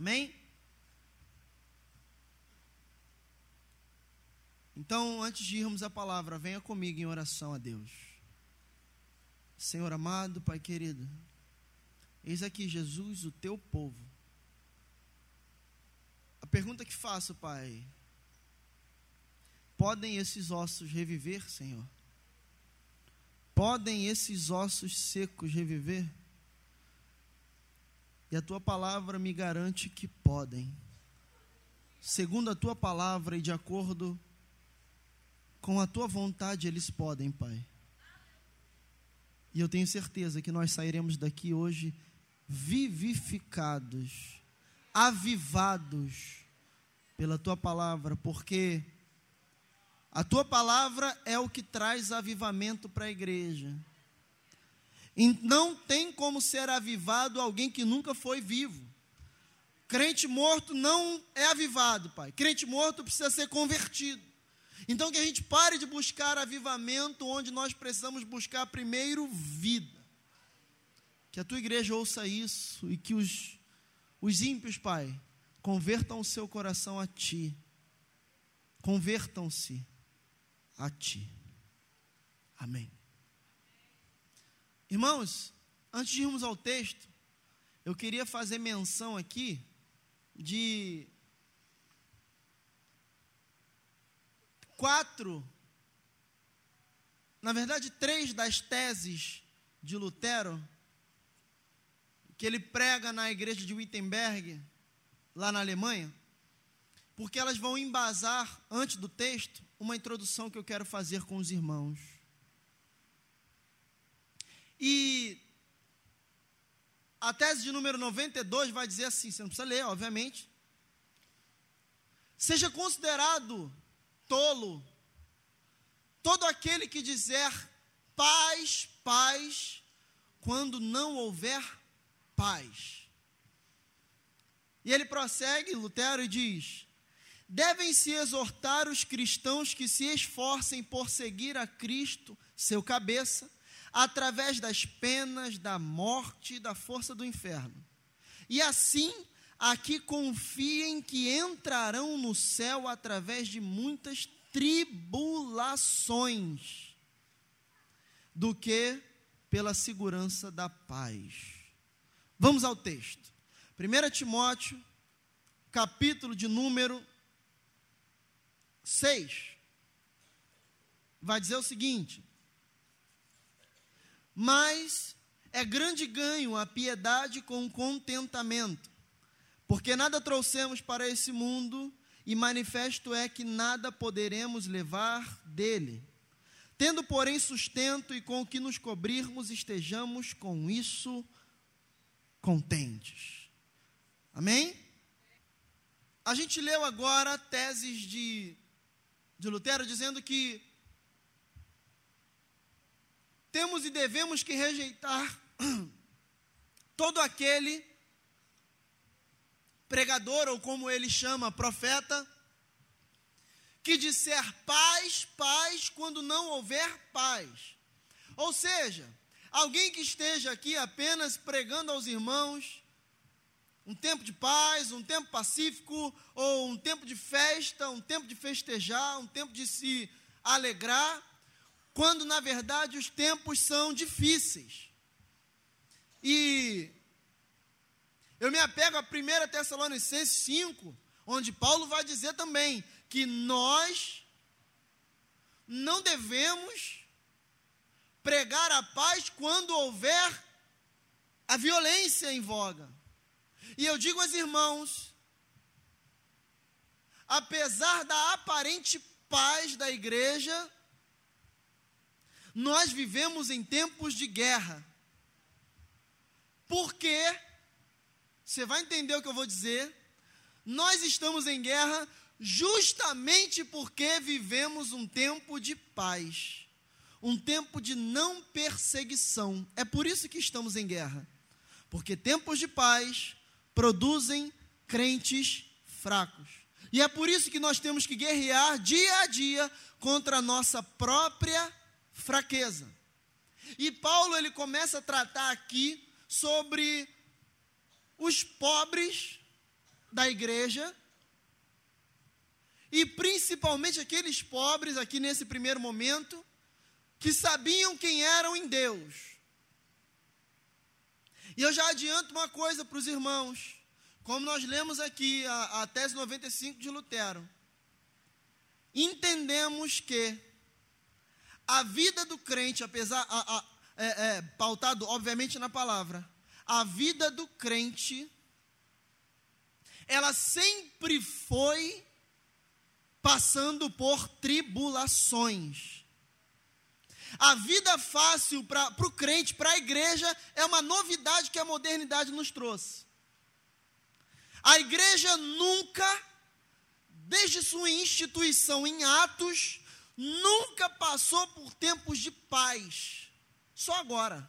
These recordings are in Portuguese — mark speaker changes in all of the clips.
Speaker 1: Amém? Então, antes de irmos à palavra, venha comigo em oração a Deus. Senhor amado, Pai querido, eis aqui Jesus, o teu povo. A pergunta que faço, Pai, podem esses ossos reviver, Senhor? Podem esses ossos secos reviver? E a tua palavra me garante que podem. Segundo a tua palavra e de acordo com a tua vontade, eles podem, Pai. E eu tenho certeza que nós sairemos daqui hoje vivificados, avivados pela tua palavra, porque a tua palavra é o que traz avivamento para a igreja. E não tem como ser avivado alguém que nunca foi vivo. Crente morto não é avivado, pai. Crente morto precisa ser convertido. Então que a gente pare de buscar avivamento onde nós precisamos buscar primeiro vida. Que a tua igreja ouça isso e que os, os ímpios, pai, convertam o seu coração a ti. Convertam-se a ti. Amém. Irmãos, antes de irmos ao texto, eu queria fazer menção aqui de quatro, na verdade, três das teses de Lutero, que ele prega na igreja de Wittenberg, lá na Alemanha, porque elas vão embasar, antes do texto, uma introdução que eu quero fazer com os irmãos. E a tese de número 92 vai dizer assim: você não precisa ler, obviamente. Seja considerado tolo todo aquele que dizer paz, paz, quando não houver paz. E ele prossegue, Lutero, e diz: devem-se exortar os cristãos que se esforcem por seguir a Cristo, seu cabeça, através das penas, da morte e da força do inferno. E assim, aqui confiem que entrarão no céu através de muitas tribulações, do que pela segurança da paz. Vamos ao texto. 1 Timóteo, capítulo de número 6, vai dizer o seguinte: Mas é grande ganho a piedade com contentamento, porque nada trouxemos para esse mundo, e manifesto é que nada poderemos levar dele. Tendo, porém, sustento e com o que nos cobrirmos, estejamos com isso contentes. Amém? A gente leu agora teses de de Lutero, dizendo que temos e devemos que rejeitar todo aquele pregador, ou como ele chama, profeta, que disser paz, paz, quando não houver paz. Ou seja, alguém que esteja aqui apenas pregando aos irmãos um tempo de paz, um tempo pacífico, ou um tempo de festa, um tempo de festejar, um tempo de se alegrar, quando na verdade os tempos são difíceis. E eu me apego a 1 Tessalonicenses 5, onde Paulo vai dizer também que nós não devemos pregar a paz quando houver a violência em voga. E eu digo aos irmãos, apesar da aparente paz da igreja, nós vivemos em tempos de guerra. Por quê? Você vai entender o que eu vou dizer. Nós estamos em guerra justamente porque vivemos um tempo de paz, um tempo de não perseguição. É por isso que estamos em guerra. Porque tempos de paz produzem crentes fracos. E é por isso que nós temos que guerrear dia a dia contra a nossa própria fraqueza. E Paulo ele começa a tratar aqui sobre os pobres da igreja, e principalmente aqueles pobres, aqui nesse primeiro momento, que sabiam quem eram em Deus. E eu já adianto uma coisa para os irmãos, como nós lemos aqui a, a tese 95 de Lutero, entendemos que a vida do crente, apesar, a, a, é, é, pautado obviamente na palavra, a vida do crente, ela sempre foi passando por tribulações. A vida fácil para o crente, para a igreja, é uma novidade que a modernidade nos trouxe. A igreja nunca, desde sua instituição em Atos, nunca passou por tempos de paz. Só agora.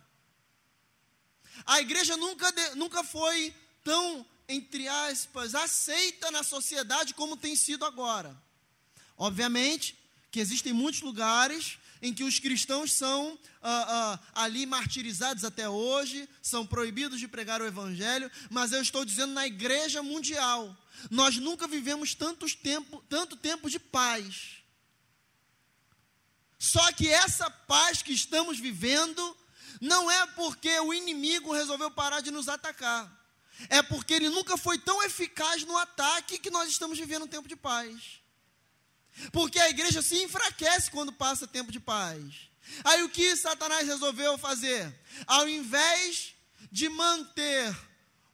Speaker 1: A igreja nunca, nunca foi tão, entre aspas, aceita na sociedade como tem sido agora. Obviamente que existem muitos lugares em que os cristãos são ah, ah, ali martirizados até hoje, são proibidos de pregar o evangelho, mas eu estou dizendo na igreja mundial, nós nunca vivemos tantos tempo, tanto tempo de paz. Só que essa paz que estamos vivendo não é porque o inimigo resolveu parar de nos atacar. É porque ele nunca foi tão eficaz no ataque que nós estamos vivendo um tempo de paz. Porque a igreja se enfraquece quando passa tempo de paz. Aí o que Satanás resolveu fazer? Ao invés de manter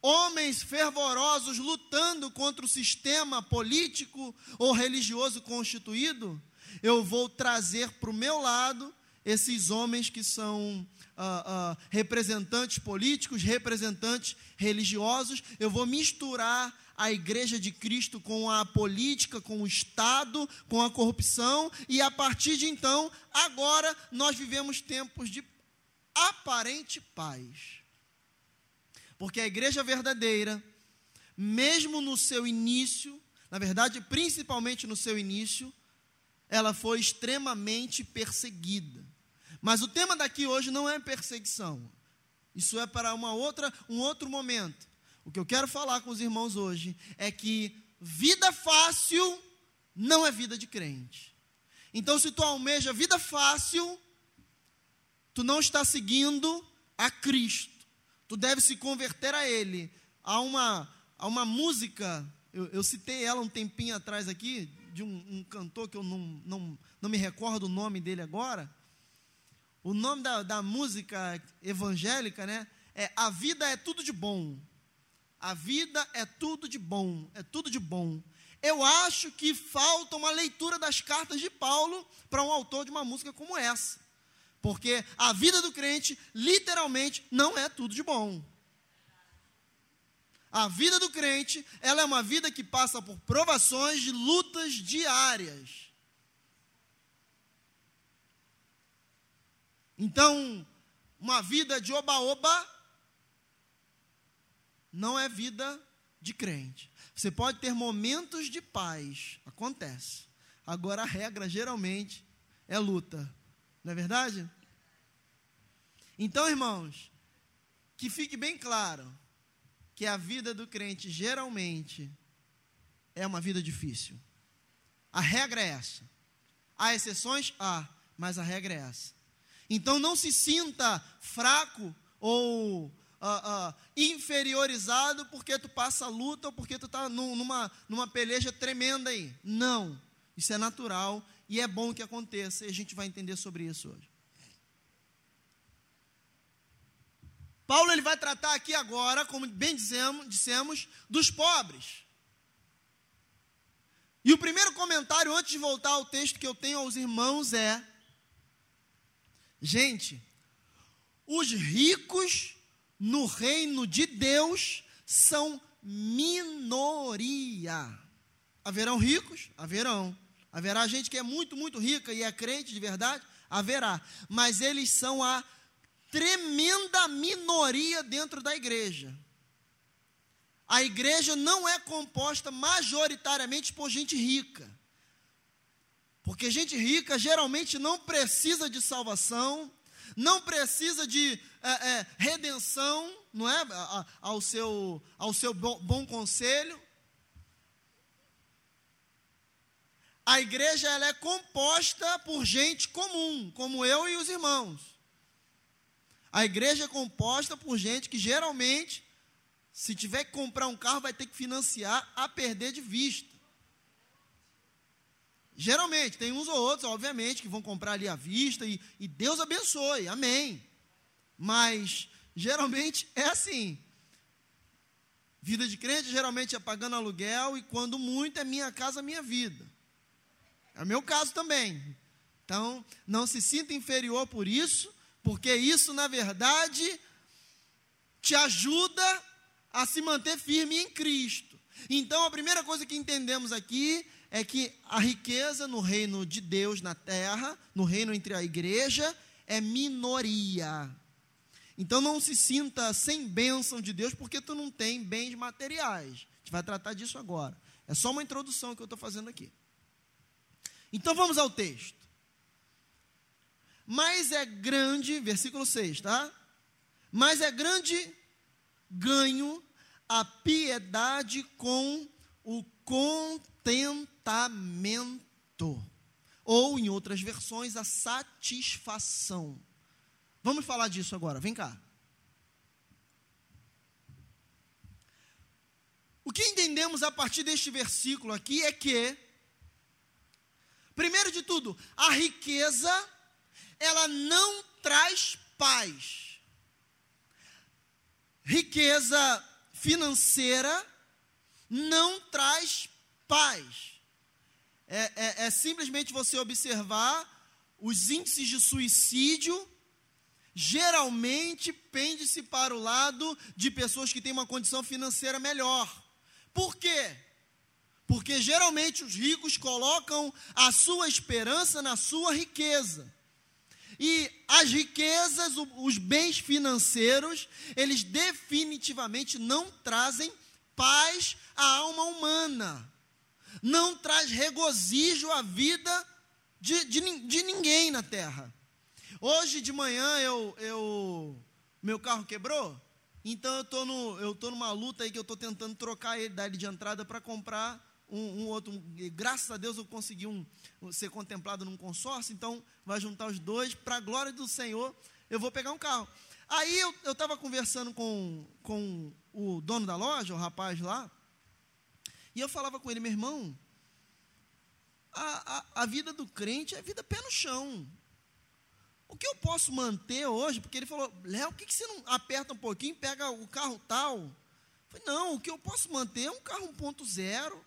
Speaker 1: homens fervorosos lutando contra o sistema político ou religioso constituído, eu vou trazer para o meu lado esses homens que são uh, uh, representantes políticos, representantes religiosos, eu vou misturar a igreja de Cristo com a política, com o Estado, com a corrupção, e a partir de então, agora nós vivemos tempos de aparente paz. Porque a igreja verdadeira, mesmo no seu início, na verdade, principalmente no seu início, ela foi extremamente perseguida. Mas o tema daqui hoje não é perseguição. Isso é para uma outra, um outro momento. O que eu quero falar com os irmãos hoje é que vida fácil não é vida de crente. Então, se tu almeja vida fácil, tu não está seguindo a Cristo. Tu deve se converter a Ele. Há uma, há uma música, eu, eu citei ela um tempinho atrás aqui, de um, um, cantor que eu não, não, não me recordo o nome dele agora. O nome da, da música evangélica, né? É A Vida é Tudo de Bom. A vida é tudo de bom, é tudo de bom. Eu acho que falta uma leitura das cartas de Paulo para um autor de uma música como essa. Porque a vida do crente, literalmente, não é tudo de bom. A vida do crente, ela é uma vida que passa por provações de lutas diárias. Então, uma vida de oba-oba não é vida de crente. Você pode ter momentos de paz, acontece. Agora a regra geralmente é luta, não é verdade? Então, irmãos, que fique bem claro que a vida do crente geralmente é uma vida difícil. A regra é essa. Há exceções? Há, mas a regra é essa. Então não se sinta fraco ou uh, uh, inferiorizado porque tu passa luta ou porque tu está numa, numa peleja tremenda aí. Não. Isso é natural e é bom que aconteça. E a gente vai entender sobre isso hoje. Paulo ele vai tratar aqui agora, como bem dizemos, dissemos, dos pobres. E o primeiro comentário, antes de voltar ao texto que eu tenho aos irmãos, é: gente, os ricos no reino de Deus são minoria. Haverão ricos? Haverão. Haverá gente que é muito, muito rica e é crente de verdade? Haverá. Mas eles são a tremenda minoria dentro da igreja. A igreja não é composta majoritariamente por gente rica. Porque gente rica geralmente não precisa de salvação, não precisa de é, é, redenção, não é? A, ao seu, ao seu bom, bom conselho. A igreja ela é composta por gente comum, como eu e os irmãos. A igreja é composta por gente que geralmente, se tiver que comprar um carro, vai ter que financiar a perder de vista. Geralmente, tem uns ou outros, obviamente, que vão comprar ali à vista e, e Deus abençoe, amém. Mas, geralmente, é assim. Vida de crente geralmente é pagando aluguel e quando muito é minha casa, minha vida. É o meu caso também. Então, não se sinta inferior por isso, porque isso, na verdade, te ajuda a se manter firme em Cristo. Então, a primeira coisa que entendemos aqui é que a riqueza no reino de Deus na terra, no reino entre a igreja, é minoria. Então não se sinta sem bênção de Deus porque tu não tem bens materiais. A gente vai tratar disso agora. É só uma introdução que eu estou fazendo aqui. Então vamos ao texto. Mas é grande, versículo 6, tá? Mas é grande ganho a piedade com o contentamento. Ou, em outras versões, a satisfação. Vamos falar disso agora, vem cá. O que entendemos a partir deste versículo aqui é que, primeiro de tudo, a riqueza, ela não traz paz. Riqueza financeira não traz paz. É, é, é simplesmente você observar os índices de suicídio geralmente pende-se para o lado de pessoas que têm uma condição financeira melhor. Por quê? Porque geralmente os ricos colocam a sua esperança na sua riqueza. E as riquezas, os bens financeiros, eles definitivamente não trazem paz à alma humana. Não traz regozijo à vida de, de, de ninguém na terra. Hoje de manhã eu, eu meu carro quebrou, então eu tô no, eu tô numa luta aí que eu estou tentando trocar ele, dar ele de entrada para comprar um, um outro. Um, graças a Deus eu consegui um, ser contemplado num consórcio, então vai juntar os dois para a glória do Senhor. Eu vou pegar um carro. Aí eu estava conversando com, com o dono da loja, o rapaz lá, e eu falava com ele, meu irmão, a, a, a vida do crente é vida pé no chão. O que eu posso manter hoje? Porque ele falou, Léo, por que, que você não aperta um pouquinho, pega o carro tal? Eu falei, não, o que eu posso manter é um carro 1.0.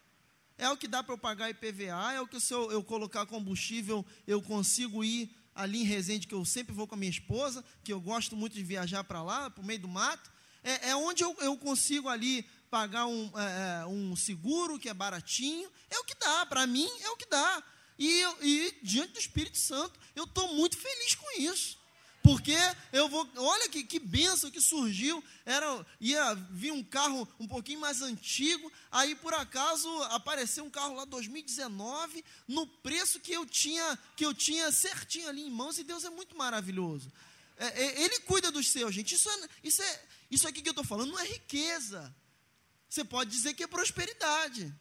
Speaker 1: É o que dá para eu pagar IPVA, é o que se eu, eu colocar combustível, eu consigo ir ali em Resende, que eu sempre vou com a minha esposa, que eu gosto muito de viajar para lá, para o meio do mato. É, é onde eu, eu, consigo ali pagar um, é, é, um seguro que é baratinho. É o que dá, para mim é o que dá. E, e diante do Espírito Santo, eu estou muito feliz com isso. Porque eu vou, olha que, que benção que surgiu. Era, ia vir um carro um pouquinho mais antigo, aí por acaso apareceu um carro lá 2019, no preço que eu tinha, que eu tinha certinho ali em mãos, e Deus é muito maravilhoso. É, é, ele cuida dos seus, gente. Isso, é, isso, é, isso aqui que eu estou falando não é riqueza. Você pode dizer que é prosperidade.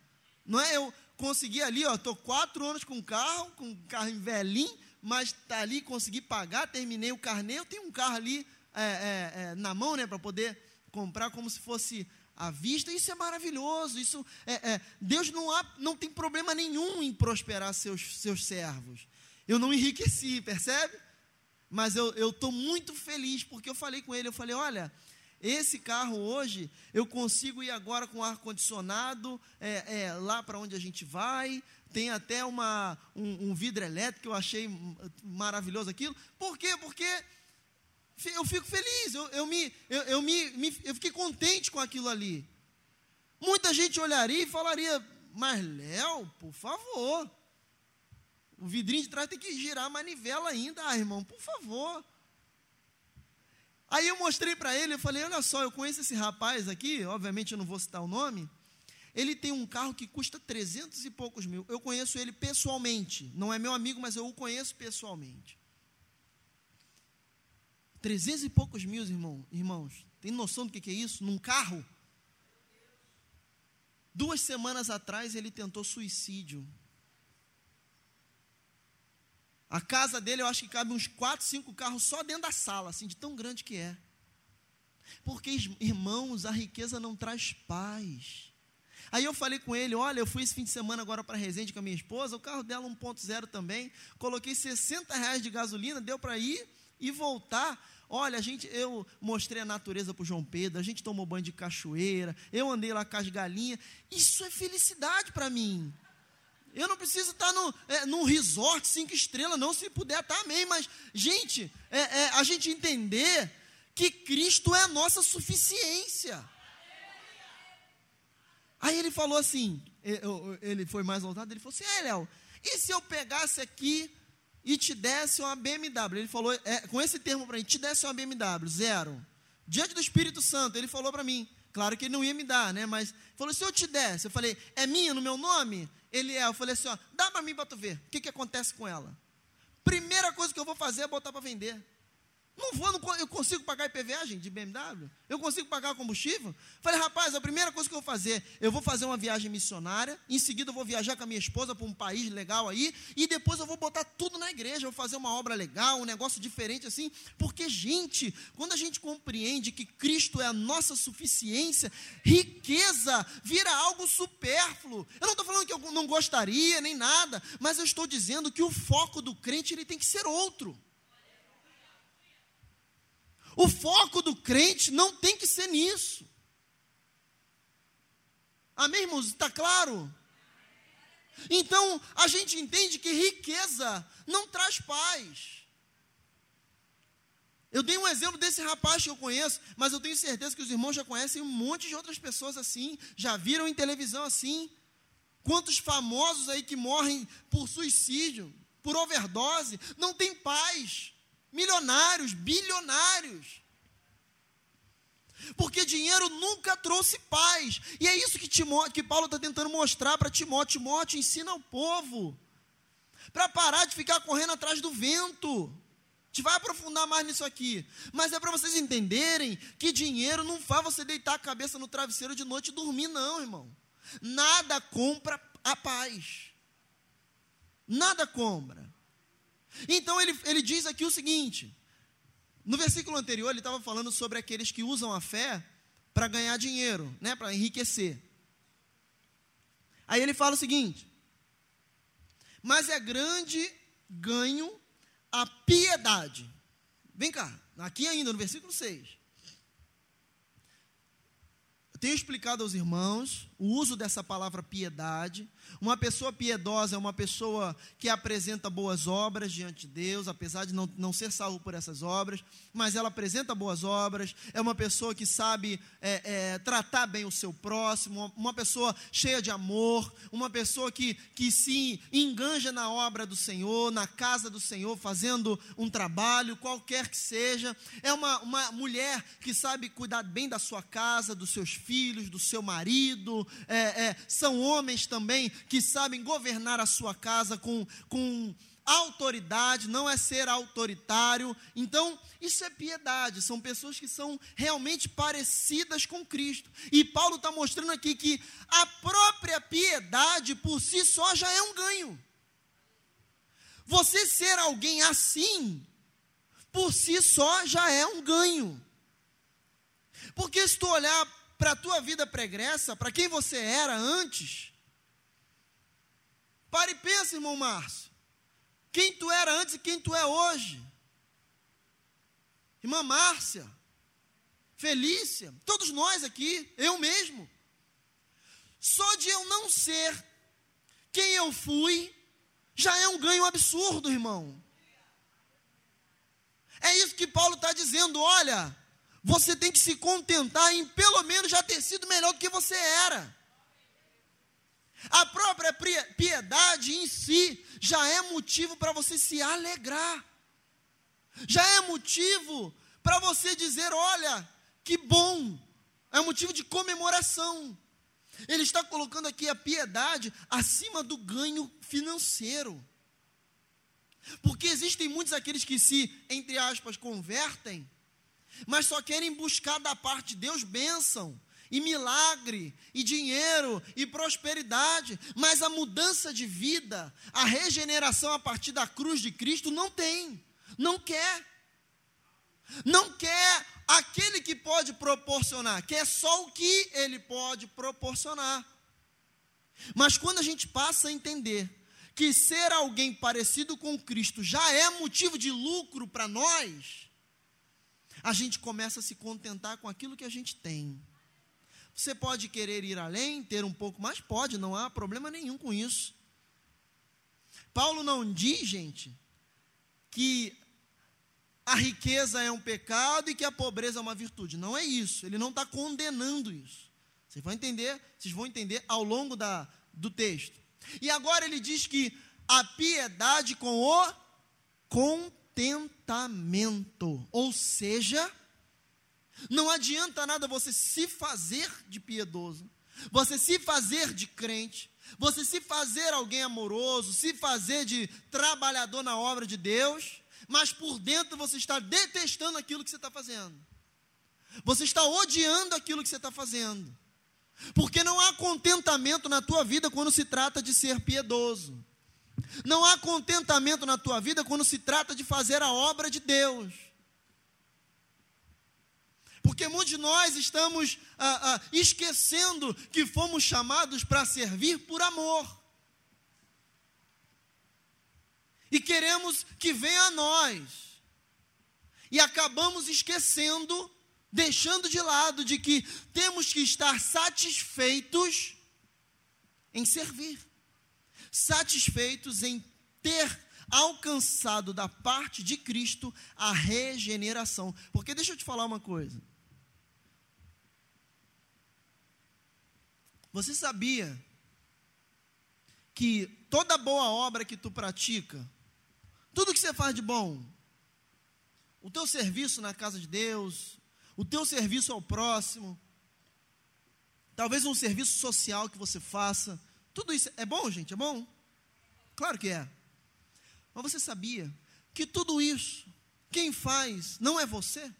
Speaker 1: Não é eu, consegui ali, ó, estou quatro anos com carro, com um carro velhinho, mas tá ali, consegui pagar, terminei o carnê, eu tenho um carro ali é, é, é, na mão, né, para poder comprar como se fosse à vista, isso é maravilhoso, isso é, é, Deus não, há, não tem problema nenhum em prosperar seus, seus servos, eu não enriqueci, percebe? Mas eu estou muito feliz, porque eu falei com ele, eu falei, olha, esse carro hoje, eu consigo ir agora com ar-condicionado é, é, lá para onde a gente vai. Tem até uma, um, um, vidro elétrico, eu achei maravilhoso aquilo. Por quê? Porque eu fico feliz, eu, eu, me, eu, eu, me, me, eu fiquei contente com aquilo ali. Muita gente olharia e falaria, mas Léo, por favor. O vidrinho de trás tem que girar a manivela ainda, ah, irmão, por favor. Aí eu mostrei para ele, eu falei, olha só, eu conheço esse rapaz aqui, obviamente eu não vou citar o nome, ele tem um carro que custa 300 e poucos mil. Eu conheço ele pessoalmente, não é meu amigo, mas eu o conheço pessoalmente. 300 e poucos mil, irmão, irmãos, tem noção do que, é isso? Num carro? Duas semanas atrás ele tentou suicídio. A casa dele, eu acho que cabe uns 4, 5 carros só dentro da sala, assim, de tão grande que é. Porque, irmãos, a riqueza não traz paz. Aí eu falei com ele: olha, eu fui esse fim de semana agora para Resende com a minha esposa, o carro dela 1.0 também, coloquei 60 reais de gasolina, deu para ir e voltar. Olha, a gente, eu mostrei a natureza para o João Pedro, a gente tomou banho de cachoeira, eu andei lá com as galinhas. Isso é felicidade para mim. Eu não preciso estar no, é, num resort cinco estrelas, não, se puder, tá amém. Mas, gente, é, é, a gente entender que Cristo é a nossa suficiência. Aí ele falou assim, ele foi mais voltado, ele falou assim, é, Léo, e se eu pegasse aqui e te desse uma BMW? Ele falou, é, com esse termo para mim, te desse uma BMW, zero. Diante do Espírito Santo, ele falou para mim, claro que ele não ia me dar, né? Mas falou, se eu te desse, eu falei, é minha no meu nome? Ele é, eu falei assim, ó, dá para mim para tu ver, o que, que acontece com ela? Primeira coisa que eu vou fazer é botar para vender. Não vou, não, eu consigo pagar IPVA, gente, de BMW? Eu consigo pagar combustível? Falei, rapaz, a primeira coisa que eu vou fazer, eu vou fazer uma viagem missionária, em seguida eu vou viajar com a minha esposa para um país legal aí, e depois eu vou botar tudo na igreja, vou fazer uma obra legal, um negócio diferente assim, porque, gente, quando a gente compreende que Cristo é a nossa suficiência, riqueza vira algo supérfluo. Eu não estou falando que eu não gostaria, nem nada, mas eu estou dizendo que o foco do crente ele tem que ser outro. O foco do crente não tem que ser nisso. Amém, irmãos? Está claro? Então, a gente entende que riqueza não traz paz. Eu dei um exemplo desse rapaz que eu conheço, mas eu tenho certeza que os irmãos já conhecem um monte de outras pessoas assim, já viram em televisão assim. Quantos famosos aí que morrem por suicídio, por overdose, não tem paz milionários, bilionários. Porque dinheiro nunca trouxe paz. E é isso que, Timóteo, que Paulo está tentando mostrar para Timóteo. Timóteo ensina ao povo. Para parar de ficar correndo atrás do vento. A gente vai aprofundar mais nisso aqui. Mas é para vocês entenderem que dinheiro não faz você deitar a cabeça no travesseiro de noite e dormir, não, irmão. Nada compra a paz. Nada compra. Então ele, ele diz aqui o seguinte: no versículo anterior ele estava falando sobre aqueles que usam a fé para ganhar dinheiro, né, para enriquecer. Aí ele fala o seguinte: mas é grande ganho a piedade. Vem cá, aqui ainda no versículo 6. Eu tenho explicado aos irmãos o uso dessa palavra piedade, uma pessoa piedosa é uma pessoa que apresenta boas obras diante de Deus, apesar de não, não ser salvo por essas obras, mas ela apresenta boas obras, é uma pessoa que sabe é, é, tratar bem o seu próximo, uma pessoa cheia de amor, uma pessoa que, que se enganja na obra do Senhor, na casa do Senhor, fazendo um trabalho, qualquer que seja, é uma, uma mulher que sabe cuidar bem da sua casa, dos seus filhos, do seu marido, é, é são homens também que sabem governar a sua casa com, com autoridade, não é ser autoritário. Então, isso é piedade, são pessoas que são realmente parecidas com Cristo. E Paulo está mostrando aqui que a própria piedade por si só já é um ganho. Você ser alguém assim, por si só já é um ganho. Porque se tu olhar para a tua vida pregressa, para quem você era antes, Pare e pense, irmão Márcio. Quem tu era antes e quem tu é hoje. Irmã Márcia, Felícia, todos nós aqui, eu mesmo. Só de eu não ser quem eu fui, já é um ganho absurdo, irmão. É isso que Paulo está dizendo: olha, você tem que se contentar em pelo menos já ter sido melhor do que você era. A própria piedade em si já é motivo para você se alegrar. Já é motivo para você dizer: olha, que bom. É motivo de comemoração. Ele está colocando aqui a piedade acima do ganho financeiro. Porque existem muitos aqueles que se, entre aspas, convertem, mas só querem buscar da parte de Deus bênção e milagre, e dinheiro, e prosperidade, mas a mudança de vida, a regeneração a partir da cruz de Cristo não tem, não quer. Não quer aquele que pode proporcionar, quer só o que ele pode proporcionar. Mas quando a gente passa a entender que ser alguém parecido com Cristo já é motivo de lucro para nós, a gente começa a se contentar com aquilo que a gente tem. Você pode querer ir além, ter um pouco mais? Pode, não há problema nenhum com isso. Paulo não diz, gente, que a riqueza é um pecado e que a pobreza é uma virtude. Não é isso. Ele não está condenando isso. Vocês vão entender, vocês vão entender ao longo da, do texto. E agora ele diz que a piedade com o contentamento. Ou seja, não adianta nada você se fazer de piedoso, você se fazer de crente, você se fazer alguém amoroso, se fazer de trabalhador na obra de Deus, mas por dentro você está detestando aquilo que você está fazendo. Você está odiando aquilo que você está fazendo. Porque não há contentamento na tua vida quando se trata de ser piedoso. Não há contentamento na tua vida quando se trata de fazer a obra de Deus. Porque muitos de nós estamos ah, ah, esquecendo que fomos chamados para servir por amor. E queremos que venha a nós. E acabamos esquecendo, deixando de lado de que temos que estar satisfeitos em servir, satisfeitos em ter alcançado da parte de Cristo a regeneração. Porque deixa eu te falar uma coisa. Você sabia que toda boa obra que tu pratica, tudo que você faz de bom, o teu serviço na casa de Deus, o teu serviço ao próximo, talvez um serviço social que você faça, tudo isso é bom, gente? É bom? Claro que é. Mas você sabia que tudo isso, quem faz não é você,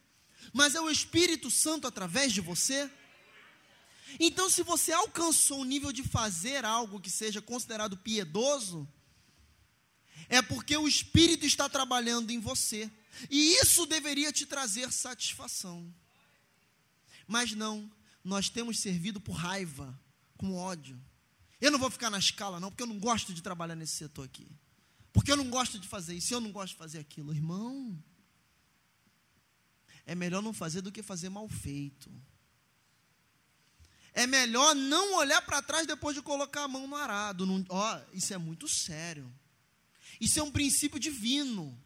Speaker 1: mas é o Espírito Santo através de você? Então, se você alcançou o nível de fazer algo que seja considerado piedoso, é porque o Espírito está trabalhando em você. E isso deveria te trazer satisfação. Mas não, nós temos servido por raiva, com ódio. Eu não vou ficar na escala, não, porque eu não gosto de trabalhar nesse setor aqui. Porque eu não gosto de fazer isso, eu não gosto de fazer aquilo. Irmão, é melhor não fazer do que fazer mal feito é melhor não olhar para trás depois de colocar a mão no arado. Ó, isso é muito sério. Isso é um princípio divino.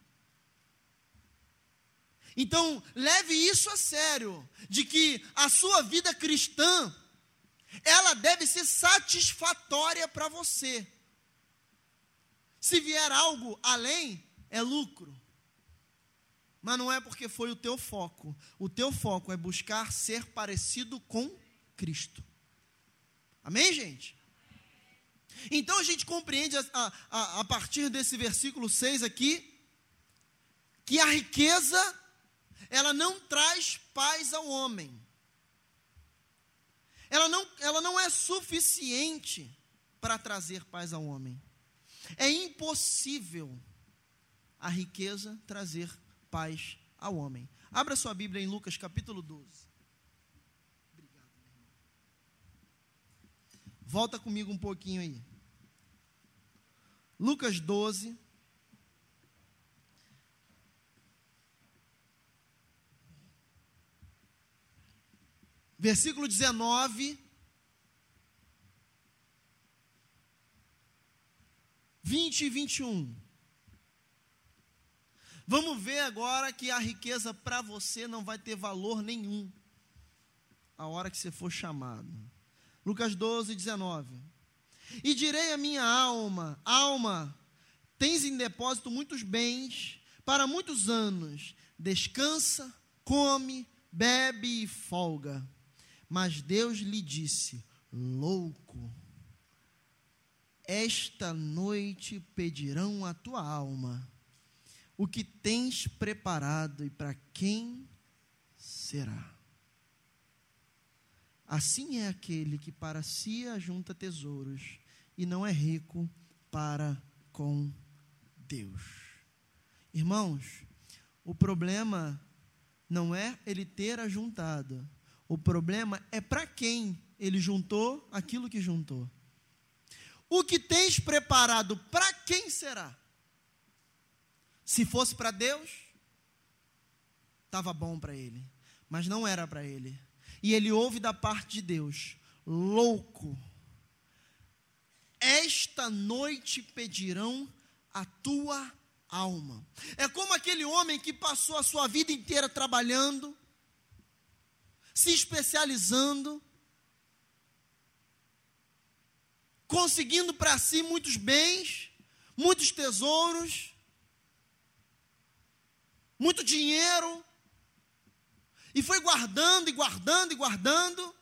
Speaker 1: Então, leve isso a sério, de que a sua vida cristã, ela deve ser satisfatória para você. Se vier algo além, é lucro. Mas não é porque foi o teu foco. O teu foco é buscar ser parecido com Cristo. Amém, gente? Então a gente compreende a, a, a partir desse versículo 6 aqui, que a riqueza, ela não traz paz ao homem. Ela não, ela não é suficiente para trazer paz ao homem. É impossível a riqueza trazer paz ao homem. Abra sua Bíblia em Lucas capítulo 12. Volta comigo um pouquinho aí. Lucas 12. Versículo 19. 20 e 21. Vamos ver agora que a riqueza para você não vai ter valor nenhum a hora que você for chamado. Lucas 12, 19. E direi à minha alma: Alma, tens em depósito muitos bens para muitos anos. Descansa, come, bebe e folga. Mas Deus lhe disse: Louco, esta noite pedirão a tua alma o que tens preparado e para quem será. Assim é aquele que para si ajunta tesouros e não é rico para com Deus. Irmãos, o problema não é ele ter ajuntado, o problema é para quem ele juntou aquilo que juntou. O que tens preparado para quem será? Se fosse para Deus, estava bom para ele, mas não era para ele. E ele ouve da parte de Deus: louco, esta noite pedirão a tua alma. É como aquele homem que passou a sua vida inteira trabalhando, se especializando, conseguindo para si muitos bens, muitos tesouros, muito dinheiro, e foi guardando e guardando e guardando.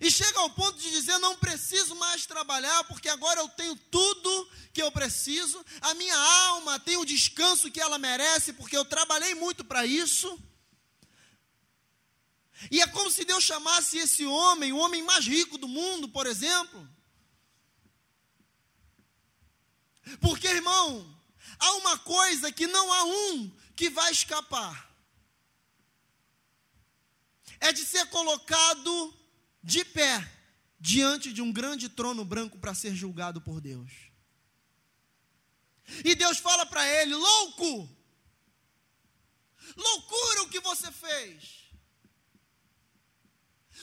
Speaker 1: E chega ao ponto de dizer: não preciso mais trabalhar, porque agora eu tenho tudo que eu preciso, a minha alma tem o descanso que ela merece, porque eu trabalhei muito para isso. E é como se Deus chamasse esse homem, o homem mais rico do mundo, por exemplo. Porque, irmão, há uma coisa que não há um que vai escapar: é de ser colocado de pé diante de um grande trono branco para ser julgado por Deus. E Deus fala para ele: louco, loucura o que você fez.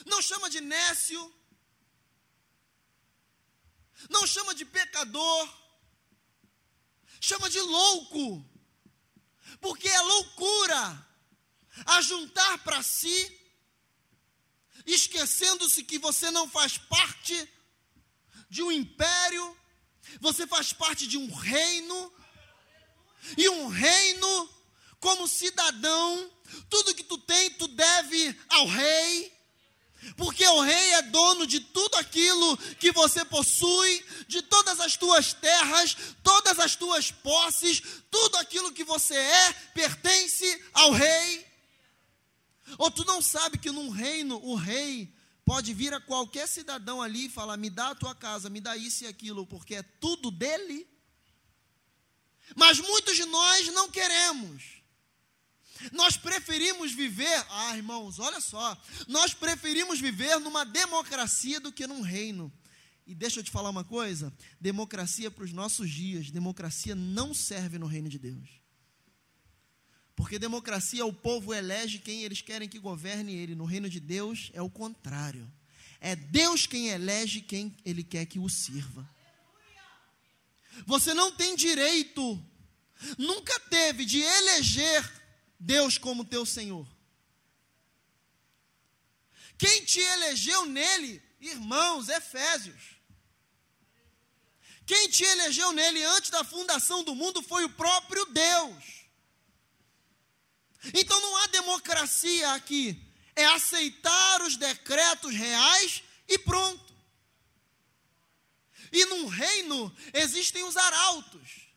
Speaker 1: Não chama de nécio, não chama de pecador, chama de louco, porque é loucura ajuntar para si esquecendo-se que você não faz parte de um império, você faz parte de um reino, e um reino, como cidadão, tudo que tu tem, tu deve ao rei, porque o rei é dono de tudo aquilo que você possui, de todas as tuas terras, todas as tuas posses, tudo aquilo que você é pertence ao rei. Ou tu não sabe que num reino, o rei pode vir a qualquer cidadão ali e falar: me dá a tua casa, me dá isso e aquilo, porque é tudo dele? Mas muitos de nós não queremos. Nós preferimos viver, ah, irmãos, olha só, nós preferimos viver numa democracia do que num reino. E deixa eu te falar uma coisa: democracia para os nossos dias, democracia não serve no reino de Deus. Porque democracia, o povo elege quem eles querem que governe ele. No reino de Deus é o contrário. É Deus quem elege quem ele quer que o sirva. Você não tem direito, nunca teve, de eleger Deus como teu Senhor. Quem te elegeu nele, irmãos, Efésios. Quem te elegeu nele antes da fundação do mundo foi o próprio Deus. Então não há democracia aqui. É aceitar os decretos reais e pronto. E num reino existem os arautos,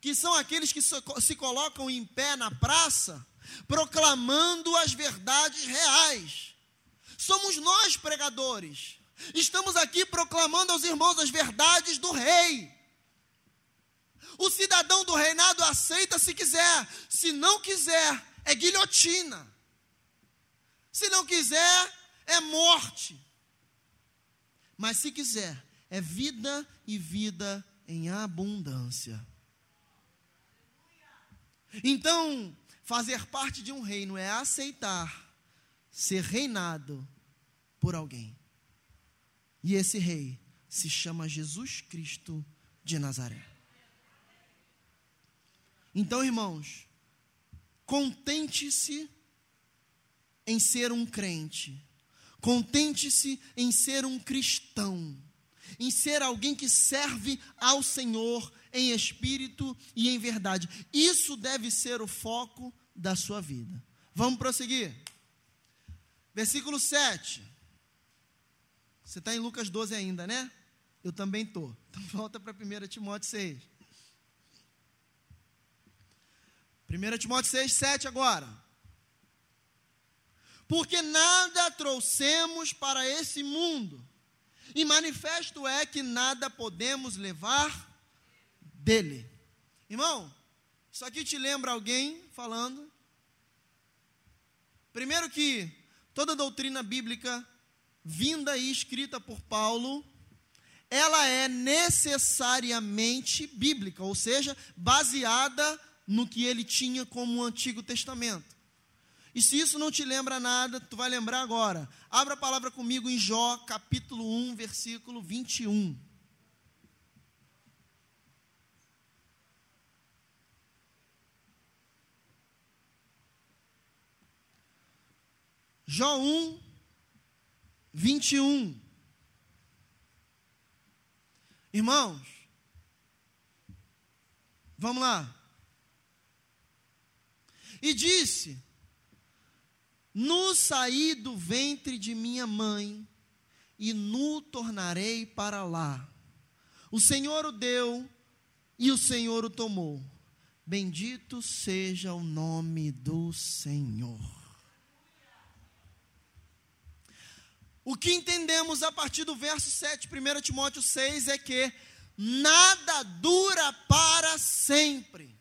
Speaker 1: que são aqueles que se colocam em pé na praça, proclamando as verdades reais. Somos nós, pregadores. Estamos aqui proclamando aos irmãos as verdades do rei. O cidadão do reinado aceita se quiser, se não quiser, é guilhotina. Se não quiser, é morte. Mas se quiser, é vida e vida em abundância. Então, fazer parte de um reino é aceitar ser reinado por alguém. E esse rei se chama Jesus Cristo de Nazaré. Então, irmãos, Contente-se em ser um crente. Contente-se em ser um cristão. Em ser alguém que serve ao Senhor em espírito e em verdade. Isso deve ser o foco da sua vida. Vamos prosseguir. Versículo 7. Você está em Lucas 12 ainda, né? Eu também estou. Então volta para 1 Timóteo 6. 1 Timóteo 6, 7 agora. porque nada trouxemos para esse mundo, e manifesto é que nada podemos levar dele. Irmão, isso aqui te lembra alguém falando? Primeiro que toda doutrina bíblica vinda e escrita por Paulo, ela é necessariamente bíblica, ou seja, baseada no que ele tinha como o Antigo Testamento. E se isso não te lembra nada, tu vai lembrar agora. Abra a palavra comigo em Jó, capítulo 1, versículo 21. Jó 1, 21. Irmãos, vamos lá. E disse: Nu saí do ventre de minha mãe, e nu tornarei para lá. O Senhor o deu, e o Senhor o tomou. Bendito seja o nome do Senhor. O que entendemos a partir do verso 7, 1 Timóteo 6, é que nada dura para sempre.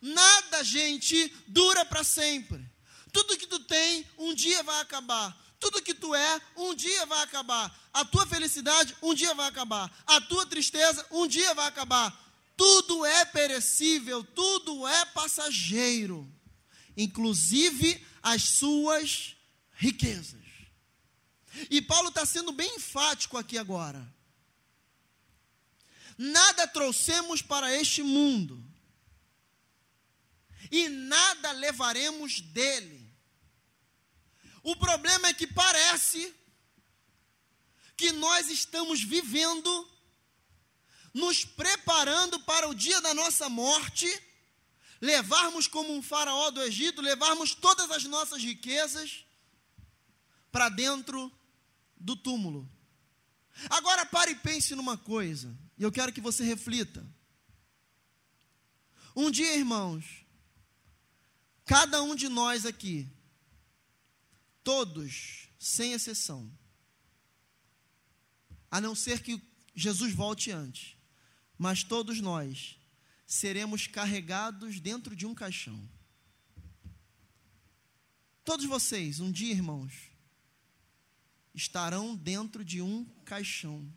Speaker 1: Nada, gente, dura para sempre. Tudo que tu tem, um dia vai acabar. Tudo que tu é, um dia vai acabar. A tua felicidade, um dia vai acabar. A tua tristeza, um dia vai acabar. Tudo é perecível, tudo é passageiro, inclusive as suas riquezas. E Paulo está sendo bem enfático aqui agora. Nada trouxemos para este mundo, e nada levaremos dele. O problema é que parece que nós estamos vivendo, nos preparando para o dia da nossa morte, levarmos como um faraó do Egito, levarmos todas as nossas riquezas para dentro do túmulo. Agora pare e pense numa coisa, e eu quero que você reflita. Um dia, irmãos, cada um de nós aqui Todos, sem exceção. A não ser que Jesus volte antes. Mas todos nós seremos carregados dentro de um caixão. Todos vocês, um dia, irmãos, estarão dentro de um caixão.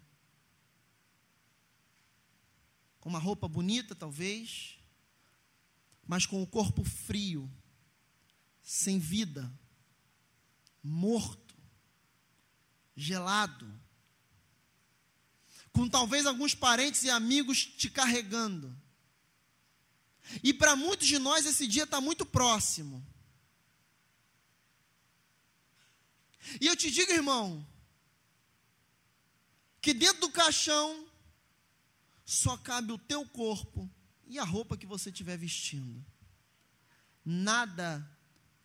Speaker 1: Com uma roupa bonita, talvez, mas com o corpo frio, sem vida morto, gelado, com talvez alguns parentes e amigos te carregando. E para muitos de nós esse dia está muito próximo. E eu te digo, irmão, que dentro do caixão só cabe o teu corpo e a roupa que você estiver vestindo. Nada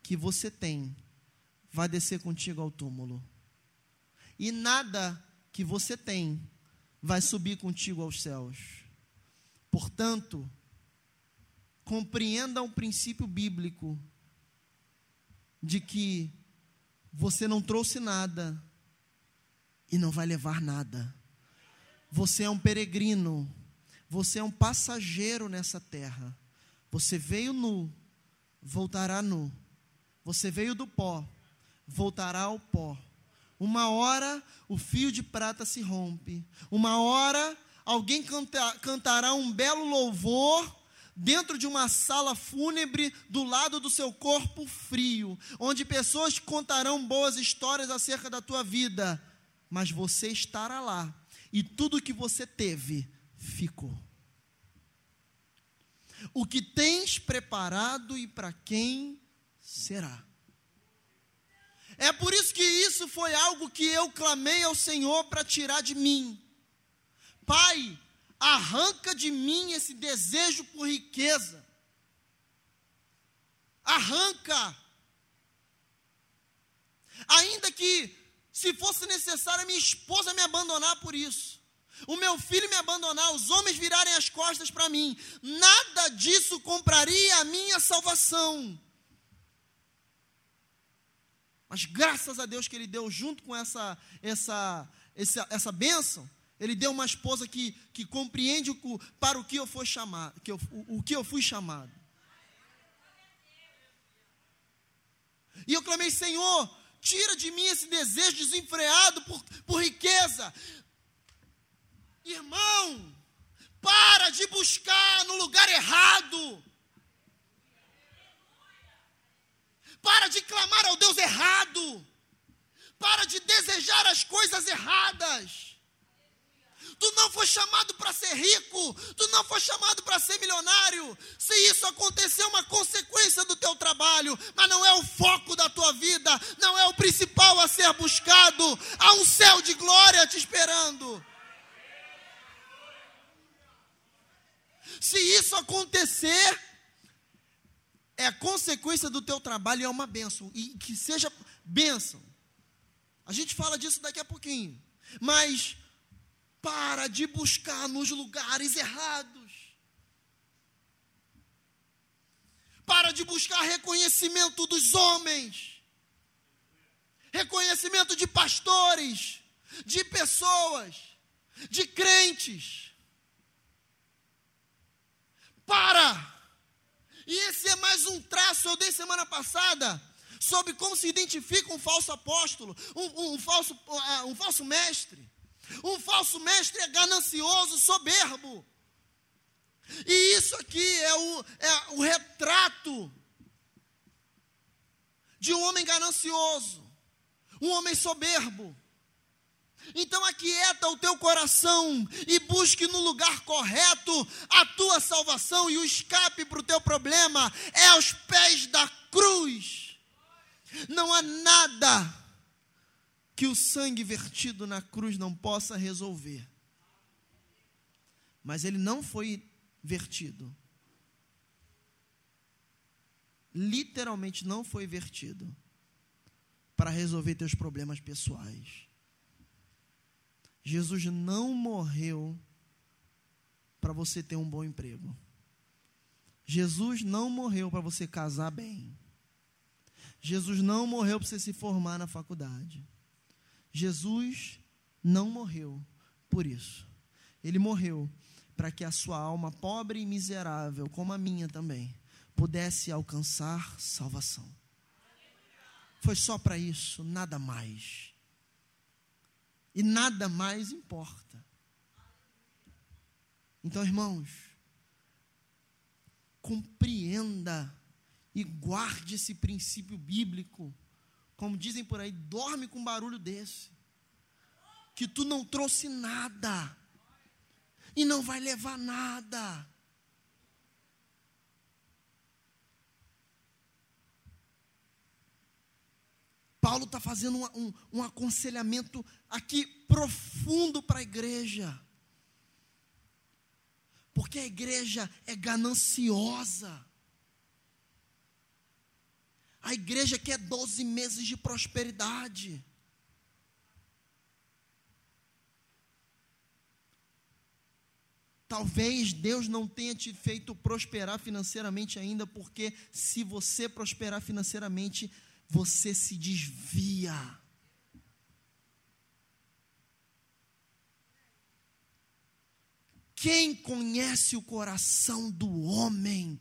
Speaker 1: que você tem vai descer contigo ao túmulo. E nada que você tem vai subir contigo aos céus. Portanto, compreenda o princípio bíblico de que você não trouxe nada e não vai levar nada. Você é um peregrino, você é um passageiro nessa terra. Você veio nu, voltará nu. Você veio do pó, voltará ao pó. Uma hora o fio de prata se rompe. Uma hora alguém canta, cantará um belo louvor dentro de uma sala fúnebre do lado do seu corpo frio, onde pessoas contarão boas histórias acerca da tua vida, mas você estará lá e tudo que você teve ficou. O que tens preparado e para quem será? É por isso que isso foi algo que eu clamei ao Senhor para tirar de mim. Pai, arranca de mim esse desejo por riqueza. Arranca. Ainda que, se fosse necessário, a minha esposa me abandonar por isso, o meu filho me abandonar, os homens virarem as costas para mim, nada disso compraria a minha salvação. Mas graças a Deus que ele deu junto com essa essa essa, essa bênção, ele deu uma esposa que, que compreende o, para o que eu fui chamado, que eu, o, o que eu fui chamado. E eu clamei, Senhor, tira de mim esse desejo desenfreado por, por riqueza. Irmão, para de buscar no lugar errado. Para de clamar ao Deus errado. Para de desejar as coisas erradas. Tu não foi chamado para ser rico, tu não foi chamado para ser milionário. Se isso acontecer, é uma consequência do teu trabalho, mas não é o foco da tua vida, não é o principal a ser buscado. Há um céu de glória te esperando. Se isso acontecer, é consequência do teu trabalho e é uma bênção. E que seja bênção. A gente fala disso daqui a pouquinho. Mas para de buscar nos lugares errados. Para de buscar reconhecimento dos homens. Reconhecimento de pastores, de pessoas, de crentes. Para! E esse é mais um traço, eu dei semana passada, sobre como se identifica um falso apóstolo, um, um falso, uh, um falso mestre. Um falso mestre é ganancioso, soberbo. E isso aqui é o, é o retrato de um homem ganancioso, um homem soberbo. Então aquieta o teu coração e busque no lugar correto a tua salvação e o escape para o teu problema é aos pés da cruz. Não há nada que o sangue vertido na cruz não possa resolver. Mas ele não foi vertido. Literalmente não foi vertido para resolver teus problemas pessoais. Jesus não morreu para você ter um bom emprego. Jesus não morreu para você casar bem. Jesus não morreu para você se formar na faculdade. Jesus não morreu por isso. Ele morreu para que a sua alma pobre e miserável, como a minha também, pudesse alcançar salvação. Foi só para isso, nada mais. E nada mais importa. Então, irmãos, compreenda e guarde esse princípio bíblico como dizem por aí, dorme com um barulho desse. Que tu não trouxe nada. E não vai levar nada. Paulo está fazendo um, um, um aconselhamento aqui profundo para a igreja. Porque a igreja é gananciosa. A igreja quer 12 meses de prosperidade. Talvez Deus não tenha te feito prosperar financeiramente ainda, porque se você prosperar financeiramente, você se desvia. Quem conhece o coração do homem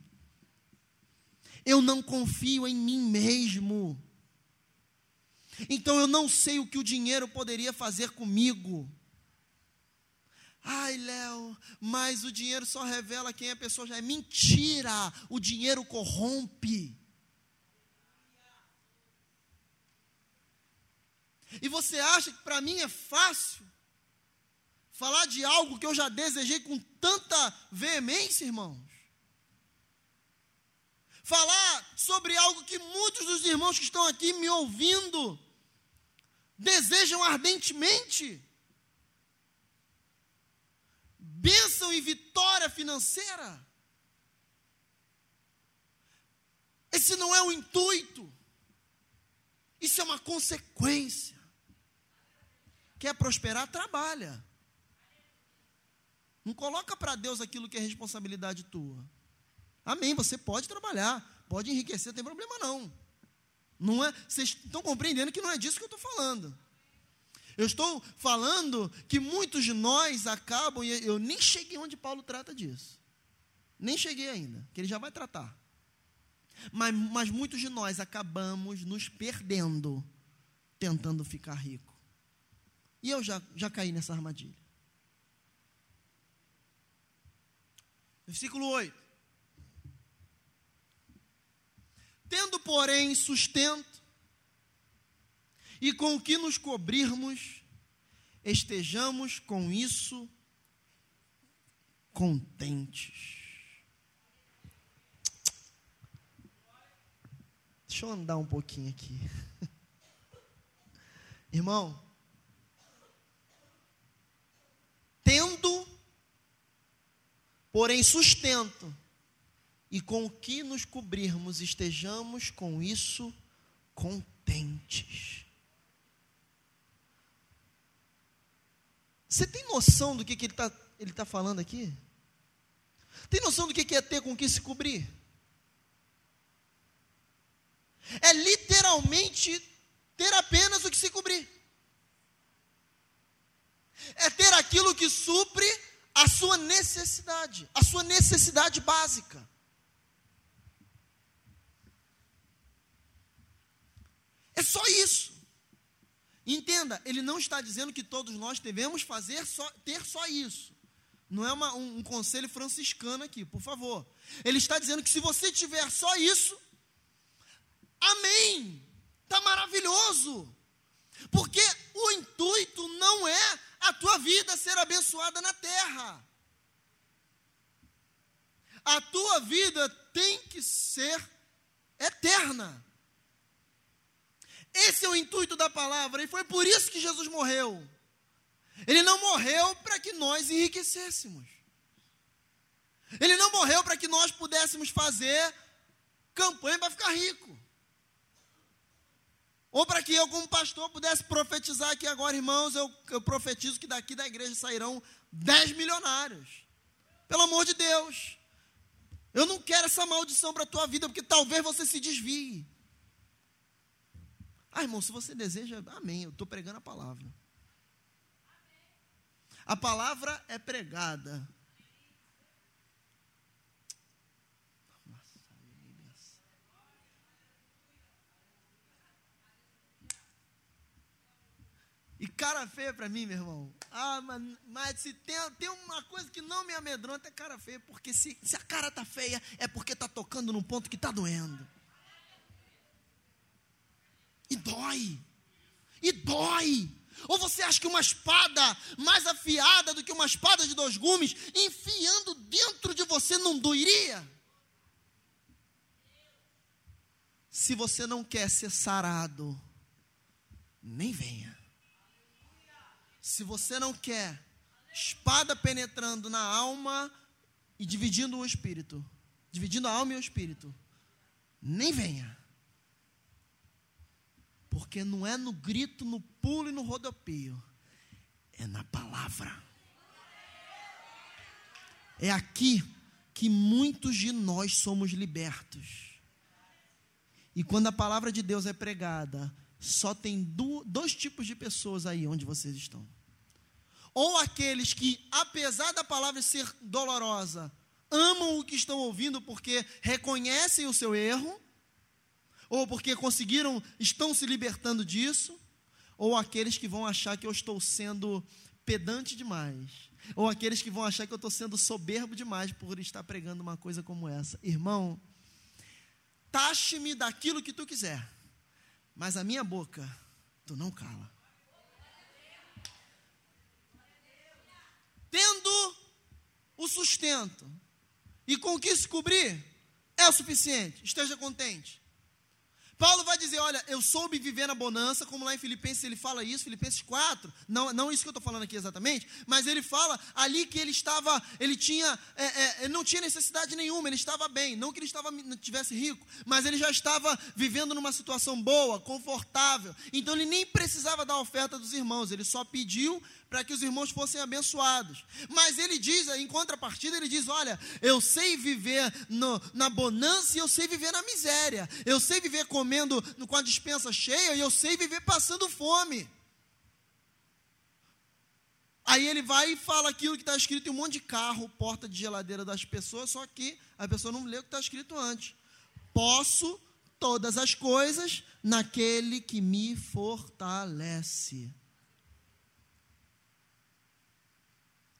Speaker 1: eu não confio em mim mesmo. Então eu não sei o que o dinheiro poderia fazer comigo. Ai, Léo, mas o dinheiro só revela quem a pessoa já é. Mentira! O dinheiro corrompe. E você acha que para mim é fácil falar de algo que eu já desejei com tanta veemência, irmãos? falar sobre algo que muitos dos irmãos que estão aqui me ouvindo desejam ardentemente. Bênção e vitória financeira. Esse não é o intuito. Isso é uma consequência. Quer prosperar? Trabalha. Não coloca para Deus aquilo que é responsabilidade tua. Amém, você pode trabalhar, pode enriquecer, não tem problema não. Não é, vocês estão compreendendo que não é disso que eu estou falando. Eu estou falando que muitos de nós acabam, e eu nem cheguei onde Paulo trata disso. Nem cheguei ainda, que ele já vai tratar. Mas, mas muitos de nós acabamos nos perdendo tentando ficar rico. E eu já, já caí nessa armadilha. Versículo 8. Tendo, porém, sustento, e com o que nos cobrirmos, estejamos com isso contentes. Deixa eu andar um pouquinho aqui. Irmão, tendo, porém, sustento, e com o que nos cobrirmos, estejamos com isso contentes. Você tem noção do que, que ele está ele tá falando aqui? Tem noção do que, que é ter com o que se cobrir? É literalmente ter apenas o que se cobrir. É ter aquilo que supre a sua necessidade, a sua necessidade básica. É só isso. Entenda, ele não está dizendo que todos nós devemos fazer só, ter só isso. Não é uma, um, um conselho franciscano aqui, por favor. Ele está dizendo que se você tiver só isso, amém. Está maravilhoso. Porque o intuito não é a tua vida ser abençoada na terra. A tua vida tem que ser eterna. Esse é o intuito da palavra, e foi por isso que Jesus morreu. Ele não morreu para que nós enriquecêssemos. Ele não morreu para que nós pudéssemos fazer campanha para ficar rico. Ou para que eu, como pastor, pudesse profetizar aqui agora, irmãos, eu, eu profetizo que daqui da igreja sairão 10 milionários. Pelo amor de Deus. Eu não quero essa maldição para a tua vida, porque talvez você se desvie. Ah, irmão, se você deseja, amém, eu estou pregando a palavra. A palavra é pregada. E cara feia para mim, meu irmão. Ah, mas, mas, se tem, tem uma coisa que não me amedronta é cara feia, porque se, se a cara tá feia é porque tá tocando num ponto que tá doendo. E dói. E dói. Ou você acha que uma espada mais afiada do que uma espada de dois gumes, enfiando dentro de você, não doeria? Se você não quer ser sarado, nem venha. Se você não quer espada penetrando na alma e dividindo o espírito, dividindo a alma e o espírito, nem venha. Porque não é no grito, no pulo e no rodopio, é na palavra. É aqui que muitos de nós somos libertos. E quando a palavra de Deus é pregada, só tem do, dois tipos de pessoas aí onde vocês estão. Ou aqueles que, apesar da palavra ser dolorosa, amam o que estão ouvindo porque reconhecem o seu erro, ou porque conseguiram, estão se libertando disso, ou aqueles que vão achar que eu estou sendo pedante demais, ou aqueles que vão achar que eu estou sendo soberbo demais por estar pregando uma coisa como essa. Irmão, taxe-me daquilo que tu quiser, mas a minha boca tu não cala. Tendo o sustento. E com o que se cobrir, é o suficiente, esteja contente. Paulo vai dizer: Olha, eu soube viver na bonança, como lá em Filipenses ele fala isso, Filipenses 4, não, não isso que eu estou falando aqui exatamente, mas ele fala ali que ele estava, ele tinha, é, é, não tinha necessidade nenhuma, ele estava bem, não que ele estava, não tivesse rico, mas ele já estava vivendo numa situação boa, confortável, então ele nem precisava da oferta dos irmãos, ele só pediu para que os irmãos fossem abençoados. Mas ele diz, em contrapartida, ele diz: Olha, eu sei viver no, na bonança e eu sei viver na miséria, eu sei viver com comendo com a dispensa cheia e eu sei viver passando fome. Aí ele vai e fala aquilo que está escrito em um monte de carro, porta de geladeira das pessoas, só que a pessoa não lê o que está escrito antes. Posso todas as coisas naquele que me fortalece.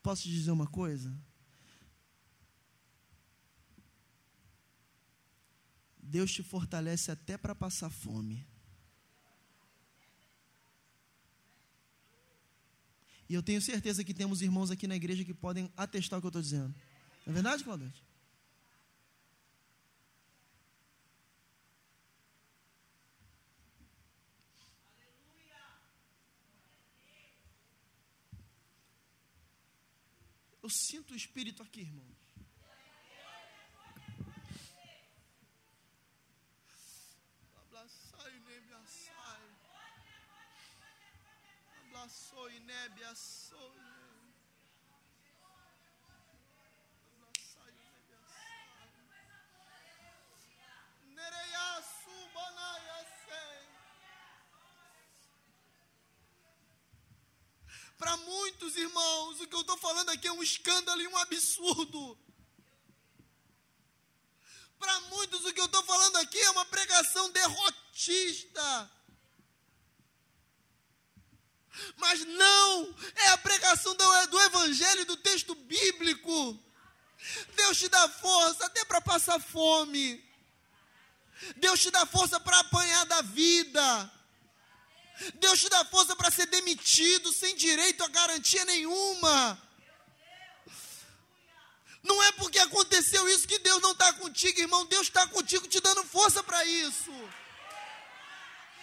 Speaker 1: Posso te dizer uma coisa? Deus te fortalece até para passar fome. E eu tenho certeza que temos irmãos aqui na igreja que podem atestar o que eu estou dizendo. Não é verdade, Claudete? Eu sinto o Espírito aqui, irmãos. Abraçou e nebe, assou. Para muitos irmãos, o que eu estou falando aqui é um escândalo e um absurdo. Para muitos, o que eu estou falando aqui é uma pregação derrotista. Mas não, é a pregação do, do Evangelho, do texto bíblico. Deus te dá força até para passar fome. Deus te dá força para apanhar da vida. Deus te dá força para ser demitido sem direito a garantia nenhuma. Não é porque aconteceu isso que Deus não está contigo, irmão. Deus está contigo te dando força para isso.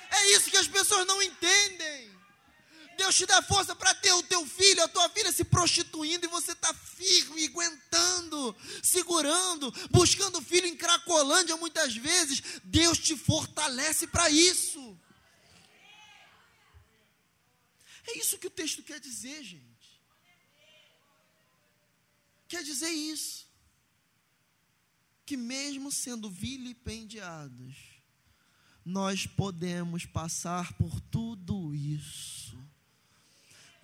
Speaker 1: É isso que as pessoas não entendem. Deus te dá força para ter o teu filho, a tua filha se prostituindo e você está firme, aguentando, segurando, buscando filho em Cracolândia muitas vezes. Deus te fortalece para isso. É isso que o texto quer dizer, gente. Quer dizer isso. Que mesmo sendo vilipendiados, nós podemos passar por tudo isso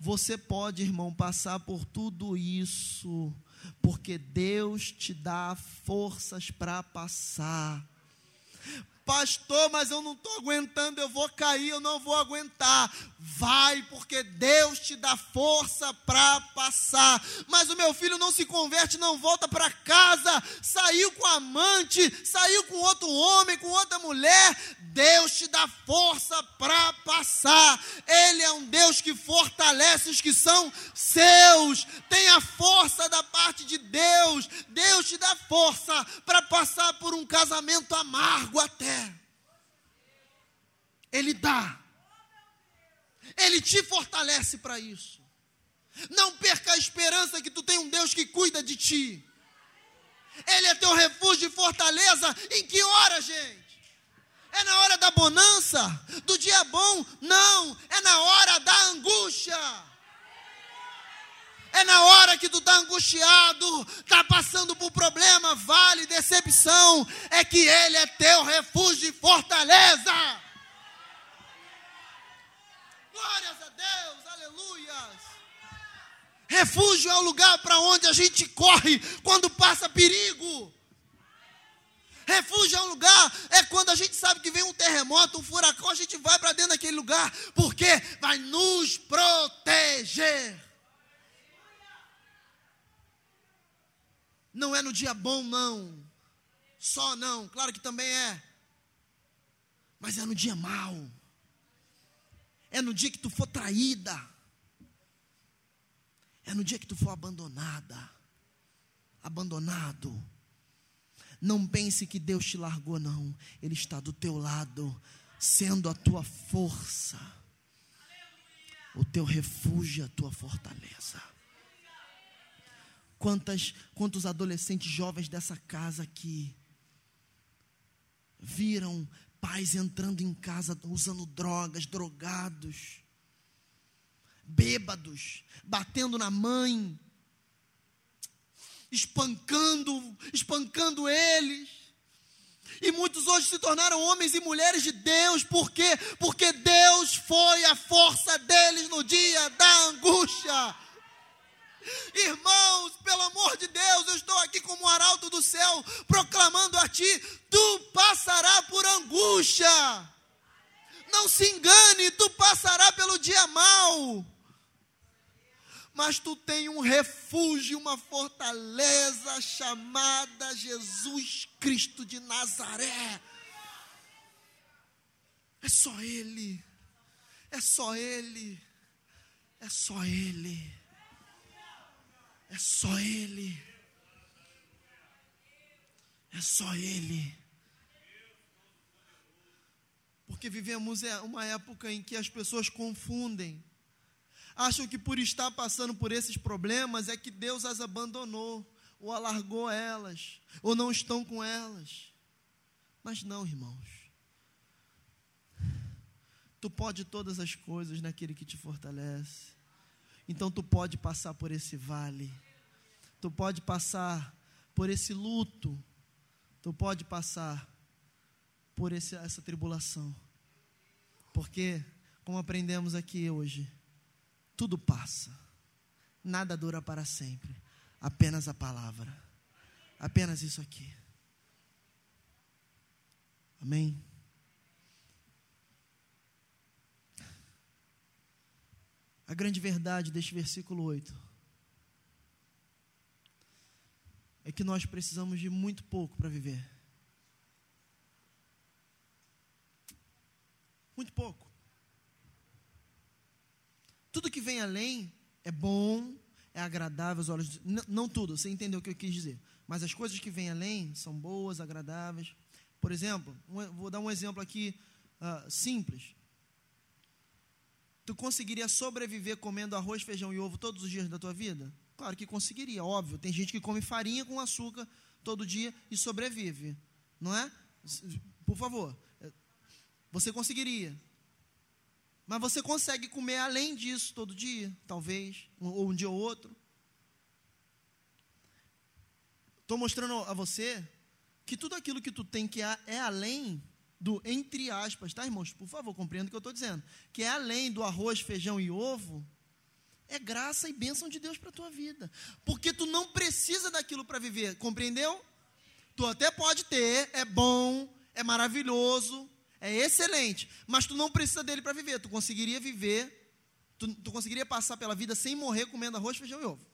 Speaker 1: você pode, irmão, passar por tudo isso, porque Deus te dá forças para passar. Pastor, mas eu não estou aguentando, eu vou cair, eu não vou aguentar. Vai, porque Deus te dá força para passar. Mas o meu filho não se converte, não volta para casa, saiu com amante, saiu com outro homem, com outra mulher. Deus te dá força para passar. Ele é um Deus que fortalece os que são seus. Tenha força da parte de Deus. Deus te dá força para passar por um casamento amargo até. Ele dá. Ele te fortalece para isso. Não perca a esperança que tu tem um Deus que cuida de ti. Ele é teu refúgio e fortaleza. Em que hora, gente? É na hora da bonança, do dia bom? Não, é na hora da angústia. É na hora que tu está angustiado, está passando por problema, vale, decepção, é que Ele é teu refúgio e fortaleza. Glórias a Deus, aleluias. Refúgio é o lugar para onde a gente corre quando passa perigo. Refúgio é um lugar, é quando a gente sabe que vem um terremoto, um furacão, a gente vai para dentro daquele lugar, porque vai nos proteger. Não é no dia bom, não. Só não, claro que também é. Mas é no dia mau. É no dia que tu for traída. É no dia que tu for abandonada. Abandonado. Não pense que Deus te largou, não. Ele está do teu lado, sendo a tua força, o teu refúgio, a tua fortaleza. Quantas, quantos adolescentes jovens dessa casa aqui viram pais entrando em casa usando drogas, drogados, bêbados, batendo na mãe, espancando, espancando eles, E muitos hoje se tornaram homens e mulheres de Deus, por quê? Porque Deus foi a força deles no dia da angústia. Irmãos, pelo amor de Deus, eu estou aqui como arauto do céu, proclamando a ti: tu passarás por angústia. Não se engane, tu passarás pelo dia mau mas tu tem um refúgio, uma fortaleza chamada Jesus Cristo de Nazaré. É só Ele, é só Ele, é só Ele, é só Ele, é só Ele. Porque vivemos é, uma época em que as pessoas confundem acham que por estar passando por esses problemas é que Deus as abandonou, ou alargou elas, ou não estão com elas. Mas não, irmãos. Tu pode todas as coisas naquele que te fortalece. Então tu pode passar por esse vale. Tu pode passar por esse luto. Tu pode passar por esse, essa tribulação. Porque, como aprendemos aqui hoje, tudo passa, nada dura para sempre, apenas a palavra, apenas isso aqui. Amém? A grande verdade deste versículo 8 é que nós precisamos de muito pouco para viver. Muito pouco. Tudo que vem além é bom, é agradável aos olhos. De... Não, não tudo, você entendeu o que eu quis dizer. Mas as coisas que vêm além são boas, agradáveis. Por exemplo, um, vou dar um exemplo aqui uh, simples. Tu conseguiria sobreviver comendo arroz, feijão e ovo todos os dias da tua vida? Claro que conseguiria, óbvio. Tem gente que come farinha com açúcar todo dia e sobrevive, não é? Por favor, você conseguiria. Mas você consegue comer além disso todo dia, talvez, ou um dia ou outro. Estou mostrando a você que tudo aquilo que tu tem que é além do, entre aspas, tá, irmãos? Por favor, compreenda o que eu estou dizendo. Que é além do arroz, feijão e ovo, é graça e bênção de Deus para a tua vida. Porque tu não precisa daquilo para viver, compreendeu? Tu até pode ter, é bom, é maravilhoso, é excelente, mas tu não precisa dele para viver. Tu conseguiria viver, tu, tu, conseguiria passar pela vida sem morrer comendo arroz, feijão e ovo.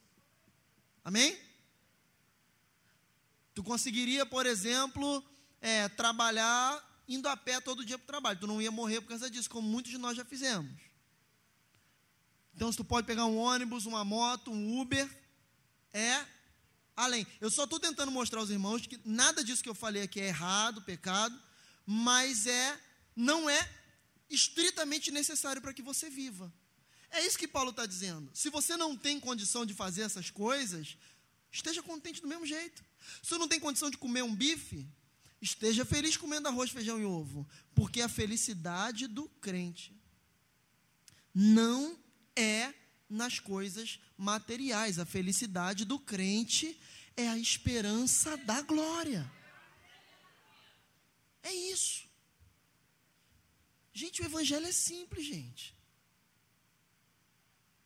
Speaker 1: Amém? Tu conseguiria, por exemplo, é, trabalhar indo a pé todo dia para o trabalho. Tu não ia morrer por causa disso, como muitos de nós já fizemos. Então, se tu pode pegar um ônibus, uma moto, um Uber, é além. Eu só estou tentando mostrar aos irmãos que nada disso que eu falei aqui é errado, pecado mas é não é estritamente necessário para que você viva. É isso que Paulo está dizendo. Se você não tem condição de fazer essas coisas, esteja contente do mesmo jeito. Se você não tem condição de comer um bife, esteja feliz comendo arroz, feijão e ovo, porque a felicidade do crente não é nas coisas materiais. A felicidade do crente é a esperança da glória. É isso. Gente, o evangelho é simples, gente.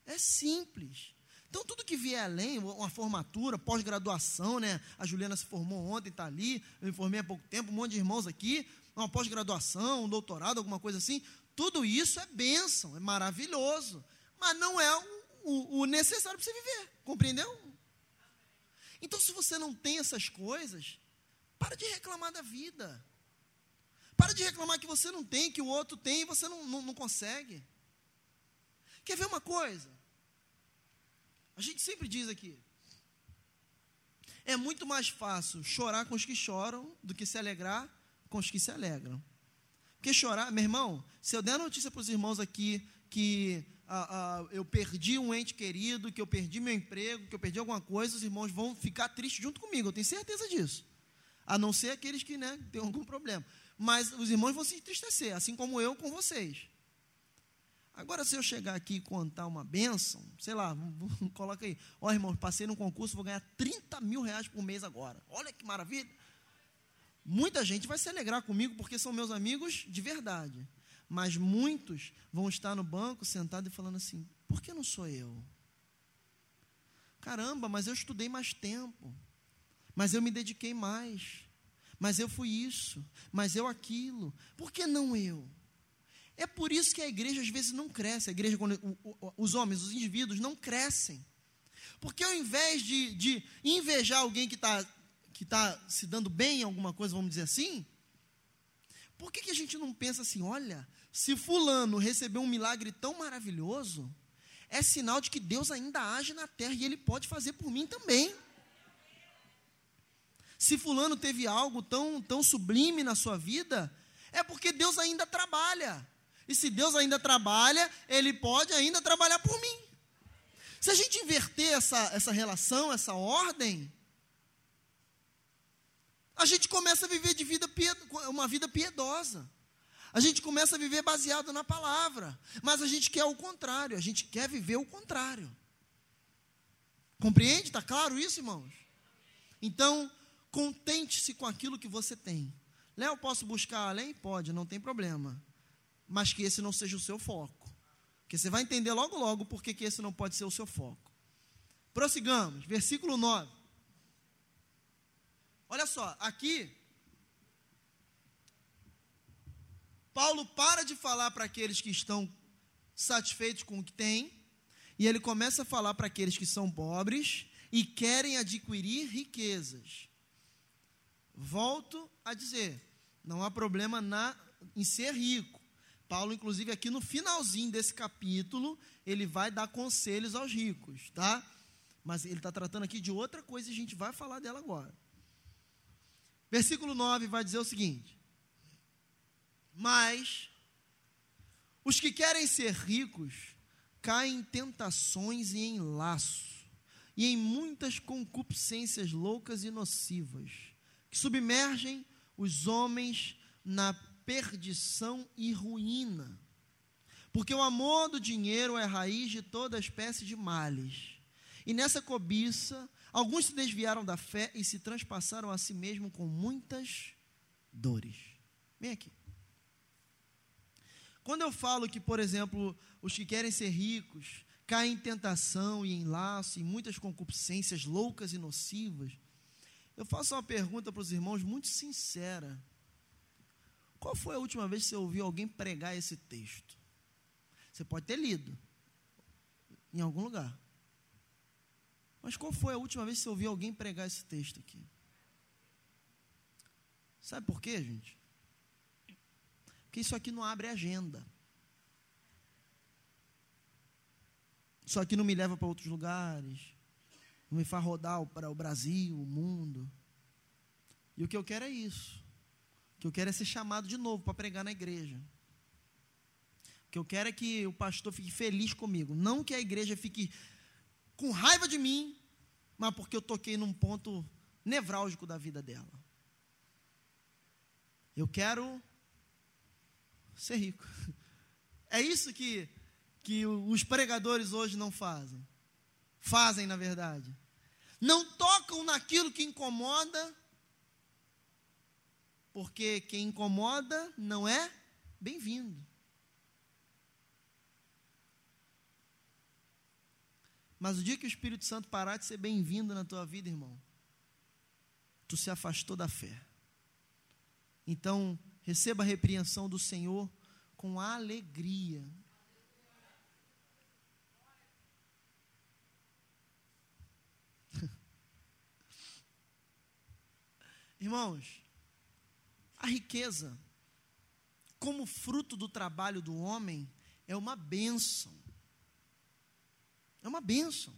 Speaker 1: É simples. Então, tudo que vier além, uma formatura, pós-graduação, né? A Juliana se formou ontem, está ali. Eu me formei há pouco tempo, um monte de irmãos aqui. Uma pós-graduação, um doutorado, alguma coisa assim. Tudo isso é bênção, é maravilhoso. Mas não é o, o, o necessário para você viver. Compreendeu? Então, se você não tem essas coisas, para de reclamar da vida. Para de reclamar que você não tem, que o outro tem e você não, não, não consegue. Quer ver uma coisa? A gente sempre diz aqui: é muito mais fácil chorar com os que choram do que se alegrar com os que se alegram. Porque chorar, meu irmão, se eu der notícia para os irmãos aqui que ah, ah, eu perdi um ente querido, que eu perdi meu emprego, que eu perdi alguma coisa, os irmãos vão ficar tristes junto comigo, eu tenho certeza disso. A não ser aqueles que né, têm algum problema mas os irmãos vão se entristecer, assim como eu com vocês. Agora, se eu chegar aqui e contar uma bênção, sei lá, coloca aí, ó oh, irmãos, passei num concurso, vou ganhar 30 mil reais por mês agora. Olha que maravilha. Muita gente vai se alegrar comigo porque são meus amigos de verdade. Mas muitos vão estar no banco sentado e falando assim: por que não sou eu? Caramba, mas eu estudei mais tempo. Mas eu me dediquei mais. Mas eu fui isso. Mas eu aquilo. Por que não eu? É por isso que a igreja às vezes não cresce. A igreja, os homens, os indivíduos não crescem. Porque ao invés de, de invejar alguém que está que tá se dando bem em alguma coisa, vamos dizer assim, por que, que a gente não pensa assim, olha, se fulano recebeu um milagre tão maravilhoso, é sinal de que Deus ainda age na terra e Ele pode fazer por mim também. Se fulano teve algo tão, tão sublime na sua vida, é porque Deus ainda trabalha. E se Deus ainda trabalha, Ele pode ainda trabalhar por mim. Se a gente inverter essa, essa relação, essa ordem, a gente começa a viver de vida uma vida piedosa. A gente começa a viver baseado na palavra. Mas a gente quer o contrário, a gente quer viver o contrário. Compreende? Está claro isso, irmãos? Então, contente-se com aquilo que você tem. Léo, posso buscar além? Pode, não tem problema. Mas que esse não seja o seu foco. Porque você vai entender logo, logo por que esse não pode ser o seu foco. Prossigamos, versículo 9. Olha só, aqui, Paulo para de falar para aqueles que estão satisfeitos com o que têm, e ele começa a falar para aqueles que são pobres e querem adquirir riquezas. Volto a dizer, não há problema na, em ser rico. Paulo, inclusive, aqui no finalzinho desse capítulo, ele vai dar conselhos aos ricos, tá? Mas ele está tratando aqui de outra coisa e a gente vai falar dela agora. Versículo 9 vai dizer o seguinte: Mas os que querem ser ricos caem em tentações e em laço, e em muitas concupiscências loucas e nocivas, que submergem os homens na perdição e ruína. Porque o amor do dinheiro é raiz de toda espécie de males. E nessa cobiça, alguns se desviaram da fé e se transpassaram a si mesmo com muitas dores. Vem aqui. Quando eu falo que, por exemplo, os que querem ser ricos caem em tentação e em laço, e muitas concupiscências loucas e nocivas, eu faço uma pergunta para os irmãos muito sincera. Qual foi a última vez que você ouviu alguém pregar esse texto? Você pode ter lido em algum lugar. Mas qual foi a última vez que você ouviu alguém pregar esse texto aqui? Sabe por quê, gente? Porque isso aqui não abre agenda. Isso aqui não me leva para outros lugares. Não me faz rodar para o Brasil, o mundo. E o que eu quero é isso que eu quero é ser chamado de novo para pregar na igreja. O que eu quero é que o pastor fique feliz comigo. Não que a igreja fique com raiva de mim, mas porque eu toquei num ponto nevrálgico da vida dela. Eu quero ser rico. É isso que, que os pregadores hoje não fazem. Fazem, na verdade. Não tocam naquilo que incomoda porque quem incomoda não é bem-vindo. Mas o dia que o Espírito Santo parar de ser bem-vindo na tua vida, irmão, tu se afastou da fé. Então, receba a repreensão do Senhor com alegria. Irmãos, a riqueza, como fruto do trabalho do homem, é uma bênção. É uma bênção.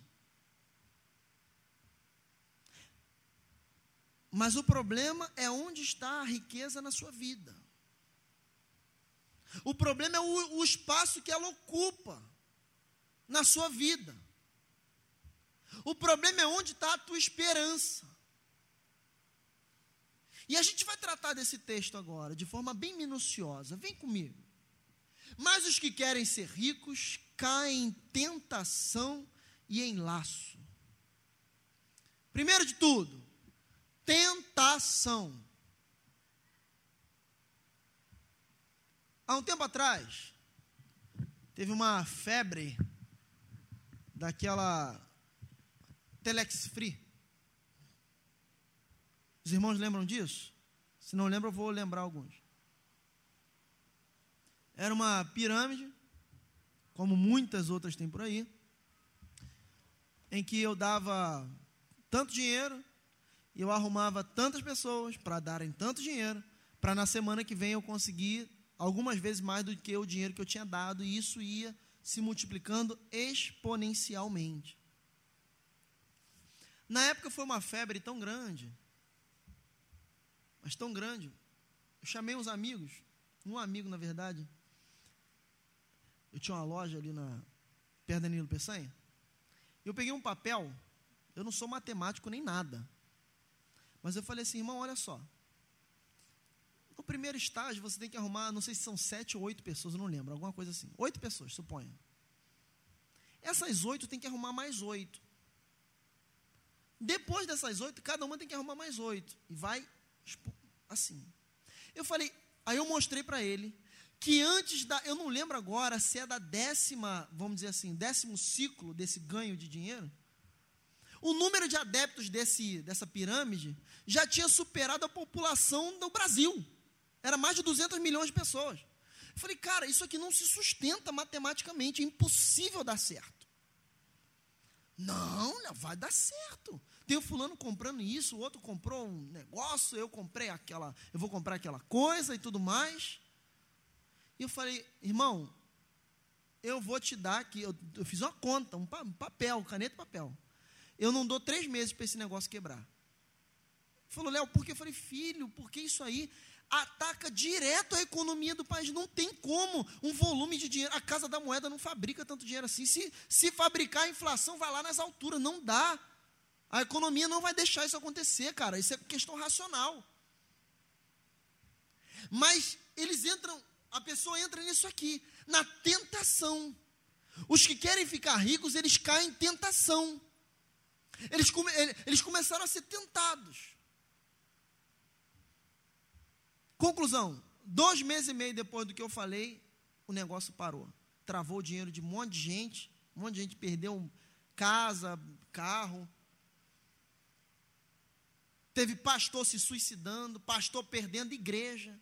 Speaker 1: Mas o problema é onde está a riqueza na sua vida. O problema é o, o espaço que ela ocupa na sua vida. O problema é onde está a tua esperança. E a gente vai tratar desse texto agora de forma bem minuciosa. Vem comigo. Mas os que querem ser ricos caem em tentação e em laço. Primeiro de tudo, tentação. Há um tempo atrás, teve uma febre daquela Telex Free. Os irmãos lembram disso? Se não lembram, eu vou lembrar alguns. Era uma pirâmide, como muitas outras tem por aí, em que eu dava tanto dinheiro e eu arrumava tantas pessoas para darem tanto dinheiro, para na semana que vem eu conseguir algumas vezes mais do que o dinheiro que eu tinha dado, e isso ia se multiplicando exponencialmente. Na época foi uma febre tão grande, mas tão grande. Eu chamei uns amigos, um amigo na verdade. Eu tinha uma loja ali na perto da Nilo Peçanha. Eu peguei um papel, eu não sou matemático nem nada. Mas eu falei assim, irmão, olha só. No primeiro estágio, você tem que arrumar, não sei se são sete ou oito pessoas, não lembro, alguma coisa assim. Oito pessoas, suponha. Essas oito tem que arrumar mais oito. Depois dessas oito, cada uma tem que arrumar mais oito. E vai assim. Eu falei, aí eu mostrei para ele que antes da, eu não lembro agora se é da décima, vamos dizer assim, décimo ciclo desse ganho de dinheiro. O número de adeptos desse, dessa pirâmide já tinha superado a população do Brasil. Era mais de 200 milhões de pessoas. Eu falei, cara, isso aqui não se sustenta matematicamente, é impossível dar certo. Não, não vai dar certo. Tem o fulano comprando isso, o outro comprou um negócio, eu comprei aquela, eu vou comprar aquela coisa e tudo mais. E eu falei, irmão, eu vou te dar aqui, eu, eu fiz uma conta, um papel, caneta e papel eu não dou três meses para esse negócio quebrar. Falou, Léo, por que? Eu falei, filho, porque isso aí ataca direto a economia do país. Não tem como um volume de dinheiro. A Casa da Moeda não fabrica tanto dinheiro assim. Se, se fabricar, a inflação vai lá nas alturas. Não dá. A economia não vai deixar isso acontecer, cara. Isso é questão racional. Mas eles entram, a pessoa entra nisso aqui, na tentação. Os que querem ficar ricos, eles caem em tentação. Eles, come, eles começaram a ser tentados. Conclusão: dois meses e meio depois do que eu falei, o negócio parou. Travou o dinheiro de um monte de gente, um monte de gente perdeu casa, carro. Teve pastor se suicidando, pastor perdendo igreja.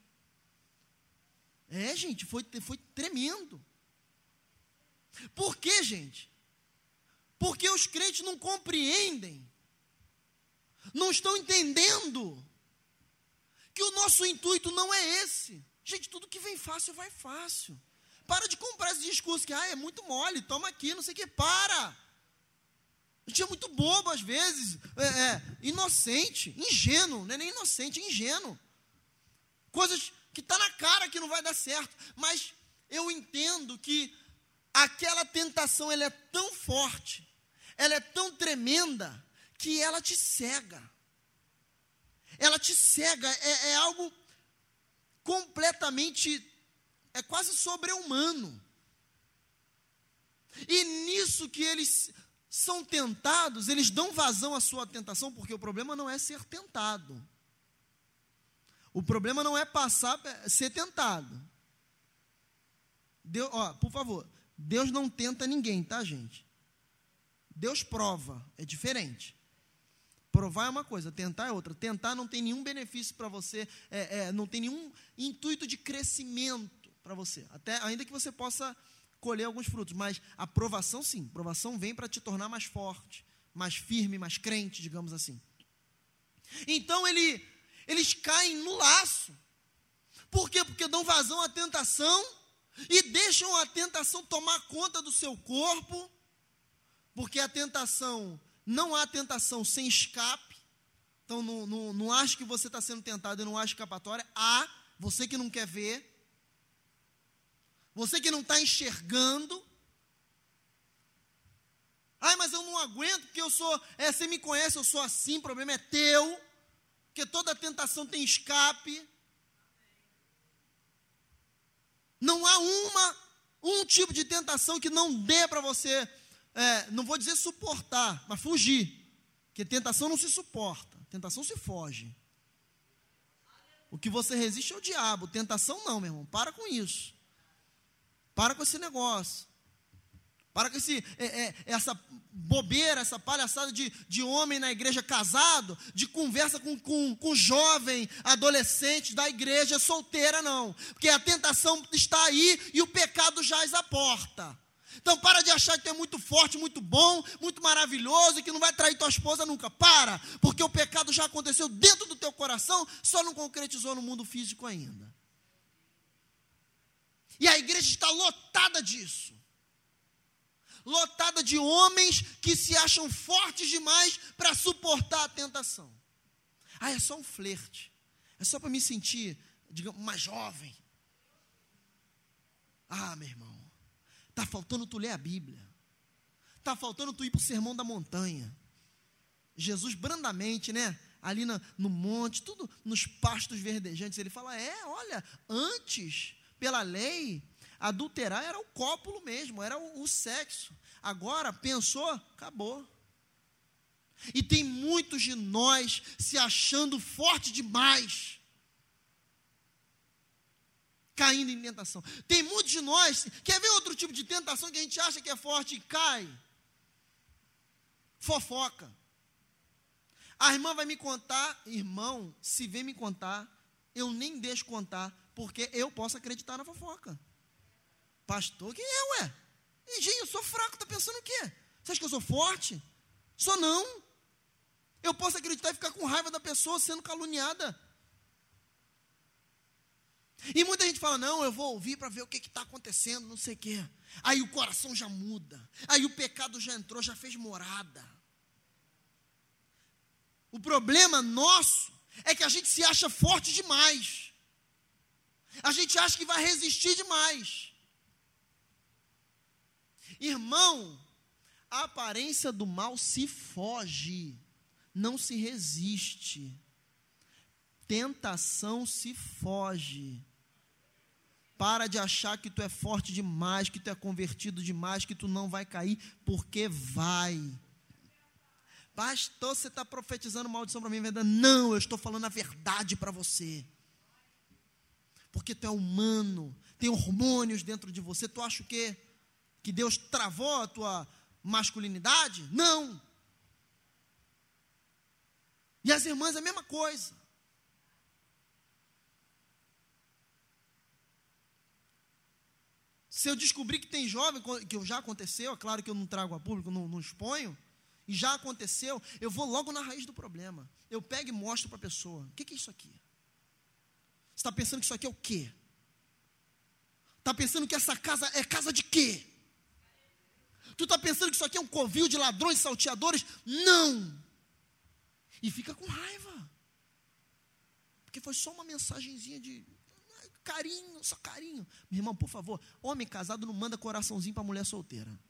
Speaker 1: É, gente, foi, foi tremendo. Por quê, gente? Porque os crentes não compreendem, não estão entendendo que o nosso intuito não é esse. Gente, tudo que vem fácil, vai fácil. Para de comprar esse discurso que ah, é muito mole, toma aqui, não sei o que, para. A gente é muito bobo às vezes, é, é, inocente, ingênuo, não é nem inocente, é ingênuo. Coisas que está na cara que não vai dar certo. Mas eu entendo que aquela tentação ela é tão forte ela é tão tremenda que ela te cega. Ela te cega, é, é algo completamente, é quase sobre-humano. E nisso que eles são tentados, eles dão vazão à sua tentação, porque o problema não é ser tentado. O problema não é passar, ser tentado. Deus, ó, por favor, Deus não tenta ninguém, tá, gente? Deus prova, é diferente. Provar é uma coisa, tentar é outra. Tentar não tem nenhum benefício para você, é, é, não tem nenhum intuito de crescimento para você. Até ainda que você possa colher alguns frutos, mas a provação sim, a provação vem para te tornar mais forte, mais firme, mais crente, digamos assim. Então ele, eles caem no laço. Por quê? Porque dão vazão à tentação e deixam a tentação tomar conta do seu corpo porque a tentação, não há tentação sem escape. Então não, não, não acho que você está sendo tentado e não há escapatória. Há, você que não quer ver. Você que não está enxergando. Ai, mas eu não aguento porque eu sou, é, você me conhece, eu sou assim, o problema é teu. Porque toda tentação tem escape. Não há uma, um tipo de tentação que não dê para você é, não vou dizer suportar, mas fugir. Porque tentação não se suporta, tentação se foge. O que você resiste é o diabo, tentação não, meu irmão, para com isso. Para com esse negócio. Para com esse, é, é, essa bobeira, essa palhaçada de, de homem na igreja casado, de conversa com, com, com jovem, adolescente da igreja solteira, não. Porque a tentação está aí e o pecado jaz à porta. Então para de achar que é muito forte, muito bom, muito maravilhoso e que não vai trair tua esposa nunca. Para, porque o pecado já aconteceu dentro do teu coração, só não concretizou no mundo físico ainda. E a igreja está lotada disso lotada de homens que se acham fortes demais para suportar a tentação. Ah, é só um flerte. É só para me sentir, digamos, mais jovem. Ah, meu irmão, tá faltando tu ler a Bíblia. Tá faltando tu ir para o sermão da montanha. Jesus brandamente, né? Ali no, no monte, tudo nos pastos verdejantes, ele fala: é, olha, antes, pela lei, Adulterar era o cópulo mesmo, era o, o sexo. Agora, pensou, acabou. E tem muitos de nós se achando forte demais, caindo em tentação. Tem muitos de nós, quer ver outro tipo de tentação que a gente acha que é forte e cai? Fofoca. A irmã vai me contar, irmão, se vem me contar, eu nem deixo contar, porque eu posso acreditar na fofoca. Pastor, quem é, ué? Gente, eu sou fraco, está pensando o quê? Você acha que eu sou forte? Sou não. Eu posso acreditar e ficar com raiva da pessoa sendo caluniada. E muita gente fala: não, eu vou ouvir para ver o que está acontecendo, não sei o quê. Aí o coração já muda. Aí o pecado já entrou, já fez morada. O problema nosso é que a gente se acha forte demais. A gente acha que vai resistir demais. Irmão, a aparência do mal se foge, não se resiste. Tentação se foge. Para de achar que tu é forte demais, que tu é convertido demais, que tu não vai cair, porque vai. Pastor, você está profetizando maldição para mim, verdade? Não, eu estou falando a verdade para você. Porque tu é humano, tem hormônios dentro de você, tu acha o quê? que Deus travou a tua masculinidade? Não. E as irmãs a mesma coisa. Se eu descobrir que tem jovem, que já aconteceu, é claro que eu não trago a público, não, não exponho, e já aconteceu, eu vou logo na raiz do problema. Eu pego e mostro para a pessoa: o que, que é isso aqui? Está pensando que isso aqui é o quê? Está pensando que essa casa é casa de quê? Tu está pensando que isso aqui é um covil de ladrões e salteadores? Não! E fica com raiva. Porque foi só uma mensagenzinha de carinho, só carinho. Meu irmão, por favor, homem casado não manda coraçãozinho para mulher solteira.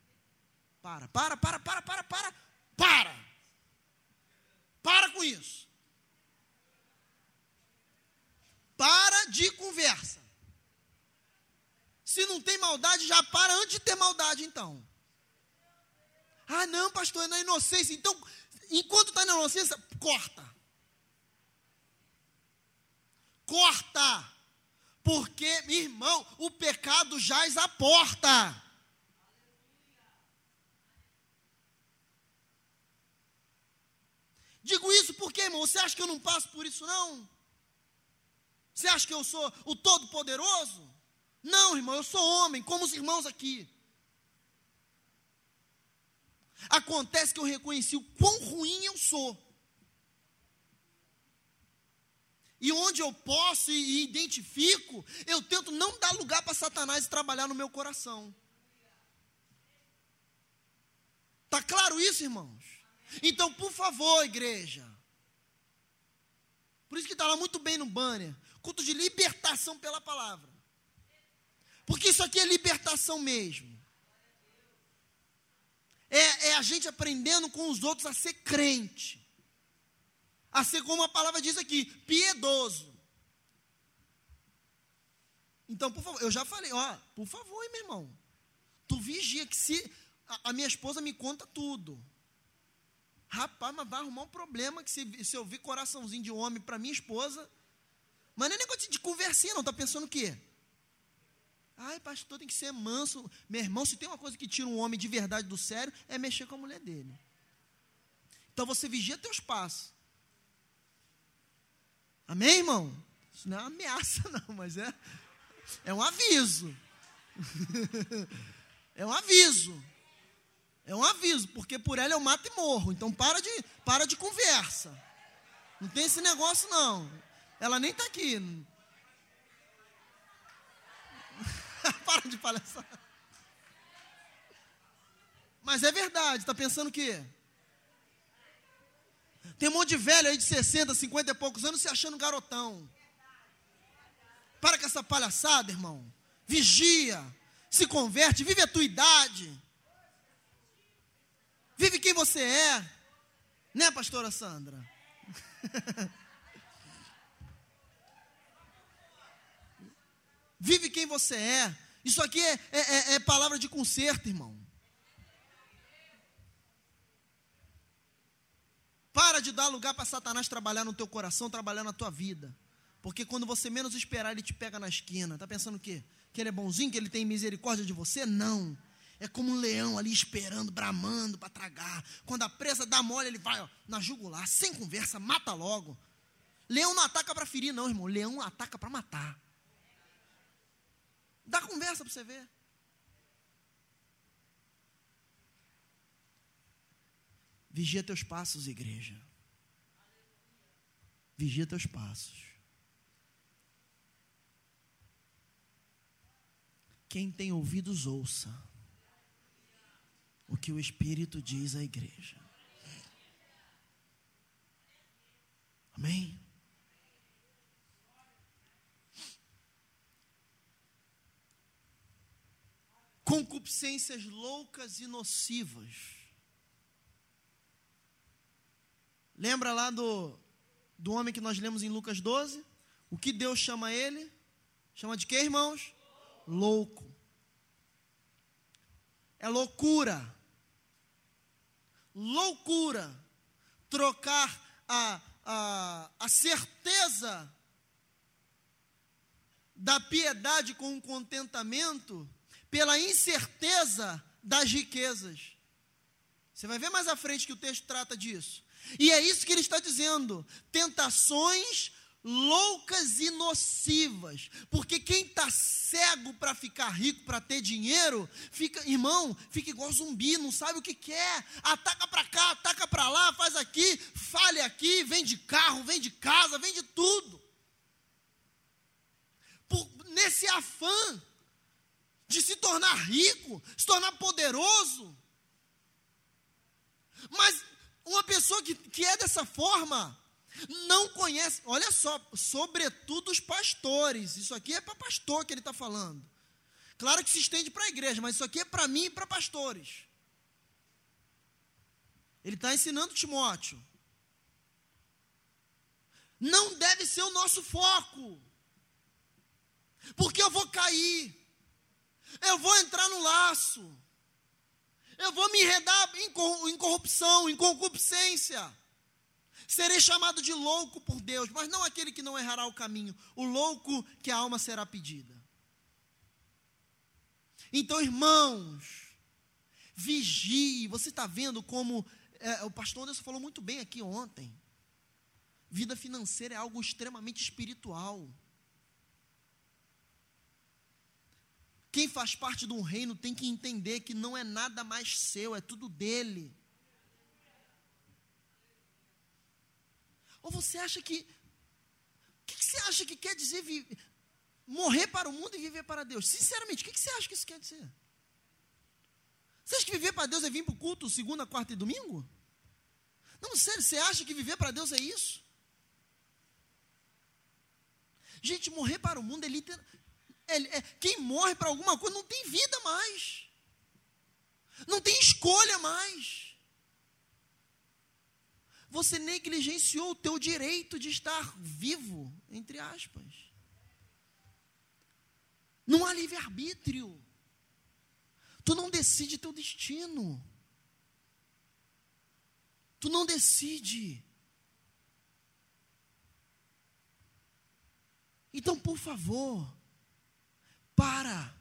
Speaker 1: Para, para, para, para, para, para, para. Para com isso. Para de conversa. Se não tem maldade, já para antes de ter maldade, então. Ah, não, pastor, é na inocência. Então, enquanto está na inocência, corta. Corta. Porque, irmão, o pecado jaz à porta. Digo isso porque, irmão, você acha que eu não passo por isso, não? Você acha que eu sou o Todo-Poderoso? Não, irmão, eu sou homem, como os irmãos aqui. Acontece que eu reconheci o quão ruim eu sou. E onde eu posso e identifico, eu tento não dar lugar para Satanás trabalhar no meu coração. Tá claro isso, irmãos? Então, por favor, igreja. Por isso que está lá muito bem no banner. Culto de libertação pela palavra. Porque isso aqui é libertação mesmo. É, é a gente aprendendo com os outros a ser crente. A ser, como a palavra diz aqui, piedoso. Então, por favor, eu já falei, ó, por favor, meu irmão. Tu vigia que se a, a minha esposa me conta tudo. Rapaz, mas vai arrumar um problema que se, se eu vir coraçãozinho de homem para minha esposa. Mas não é negócio de conversinha, não. Tá pensando o quê? Ai, pastor, tem que ser manso. Meu irmão, se tem uma coisa que tira um homem de verdade do sério, é mexer com a mulher dele. Então você vigia teus passos. Amém, irmão? Isso não é uma ameaça, não, mas é, é um aviso. é um aviso. É um aviso, porque por ela eu mato e morro. Então para de, para de conversa. Não tem esse negócio, não. Ela nem está aqui. para de palhaçar. Mas é verdade, está pensando o quê? Tem um monte de velho aí de 60, 50 e poucos anos se achando garotão. Para com essa palhaçada, irmão. Vigia, se converte, vive a tua idade. Vive quem você é. Né, pastora Sandra? Vive quem você é. Isso aqui é, é, é, é palavra de conserto, irmão. Para de dar lugar para Satanás trabalhar no teu coração, trabalhar na tua vida. Porque quando você menos esperar, ele te pega na esquina. Está pensando o quê? Que ele é bonzinho, que ele tem misericórdia de você? Não. É como um leão ali esperando, bramando para tragar. Quando a presa dá mole, ele vai ó, na jugular, sem conversa, mata logo. Leão não ataca para ferir, não, irmão. Leão ataca para matar. Dá conversa para você ver. Vigia teus passos, igreja. Vigia teus passos. Quem tem ouvidos, ouça o que o Espírito diz à igreja. Amém? Concupiscências loucas e nocivas Lembra lá do, do homem que nós lemos em Lucas 12? O que Deus chama ele? Chama de quê, irmãos? Louco. É loucura. Loucura. Trocar a, a, a certeza da piedade com o contentamento pela incerteza das riquezas. Você vai ver mais à frente que o texto trata disso. E é isso que ele está dizendo: tentações loucas e nocivas, porque quem está cego para ficar rico, para ter dinheiro, fica, irmão, fica igual zumbi, não sabe o que quer, ataca para cá, ataca para lá, faz aqui, fale aqui, vende carro, vende casa, vende tudo. Por, nesse afã tornar rico, se tornar poderoso, mas uma pessoa que, que é dessa forma não conhece, olha só, sobretudo os pastores. Isso aqui é para pastor que ele está falando. Claro que se estende para a igreja, mas isso aqui é para mim e para pastores. Ele está ensinando Timóteo. Não deve ser o nosso foco. Porque eu vou cair. Eu vou entrar no laço eu vou me enredar em corrupção, em concupiscência. Serei chamado de louco por Deus, mas não aquele que não errará o caminho, o louco que a alma será pedida. Então, irmãos, vigie. Você está vendo como é, o pastor Anderson falou muito bem aqui ontem. Vida financeira é algo extremamente espiritual. Quem faz parte de um reino tem que entender que não é nada mais seu, é tudo dele. Ou você acha que. O que, que você acha que quer dizer morrer para o mundo e viver para Deus? Sinceramente, o que, que você acha que isso quer dizer? Você acha que viver para Deus é vir para o culto segunda, quarta e domingo? Não, sério, você acha que viver para Deus é isso? Gente, morrer para o mundo é literalmente quem morre para alguma coisa não tem vida mais. Não tem escolha mais. Você negligenciou o teu direito de estar vivo, entre aspas. Não há livre-arbítrio. Tu não decide teu destino. Tu não decide. Então, por favor, para.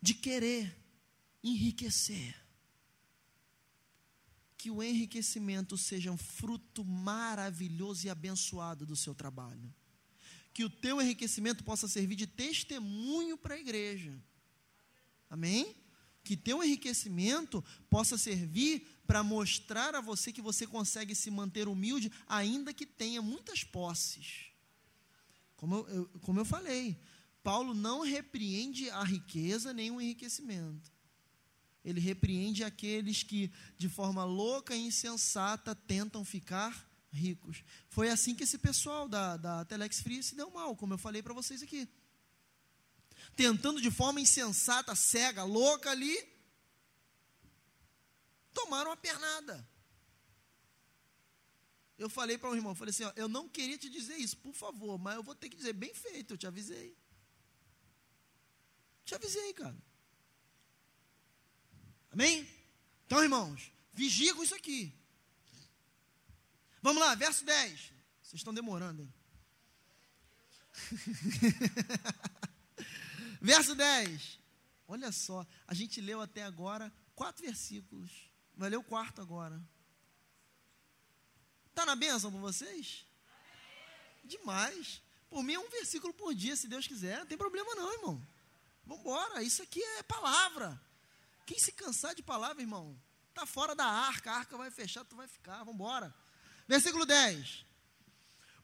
Speaker 1: de querer enriquecer. Que o enriquecimento seja um fruto maravilhoso e abençoado do seu trabalho. Que o teu enriquecimento possa servir de testemunho para a igreja. Amém? Que teu enriquecimento possa servir para mostrar a você que você consegue se manter humilde, ainda que tenha muitas posses. Como eu, eu, como eu falei, Paulo não repreende a riqueza nem o enriquecimento. Ele repreende aqueles que, de forma louca e insensata, tentam ficar ricos. Foi assim que esse pessoal da, da Telex Free se deu mal, como eu falei para vocês aqui. Tentando de forma insensata, cega, louca ali, tomaram uma pernada. Eu falei para um irmão, falei assim, ó, eu não queria te dizer isso, por favor, mas eu vou ter que dizer bem feito, eu te avisei. Te avisei, cara. Amém? Então, irmãos, vigia com isso aqui. Vamos lá, verso 10. Vocês estão demorando, hein? verso 10. Olha só, a gente leu até agora quatro versículos. Vai ler o quarto agora. Está na bênção para vocês? Demais. Por mim é um versículo por dia, se Deus quiser. Não tem problema não, irmão. Vamos embora. Isso aqui é palavra. Quem se cansar de palavra, irmão, está fora da arca. A arca vai fechar, tu vai ficar. Vamos embora. Versículo 10.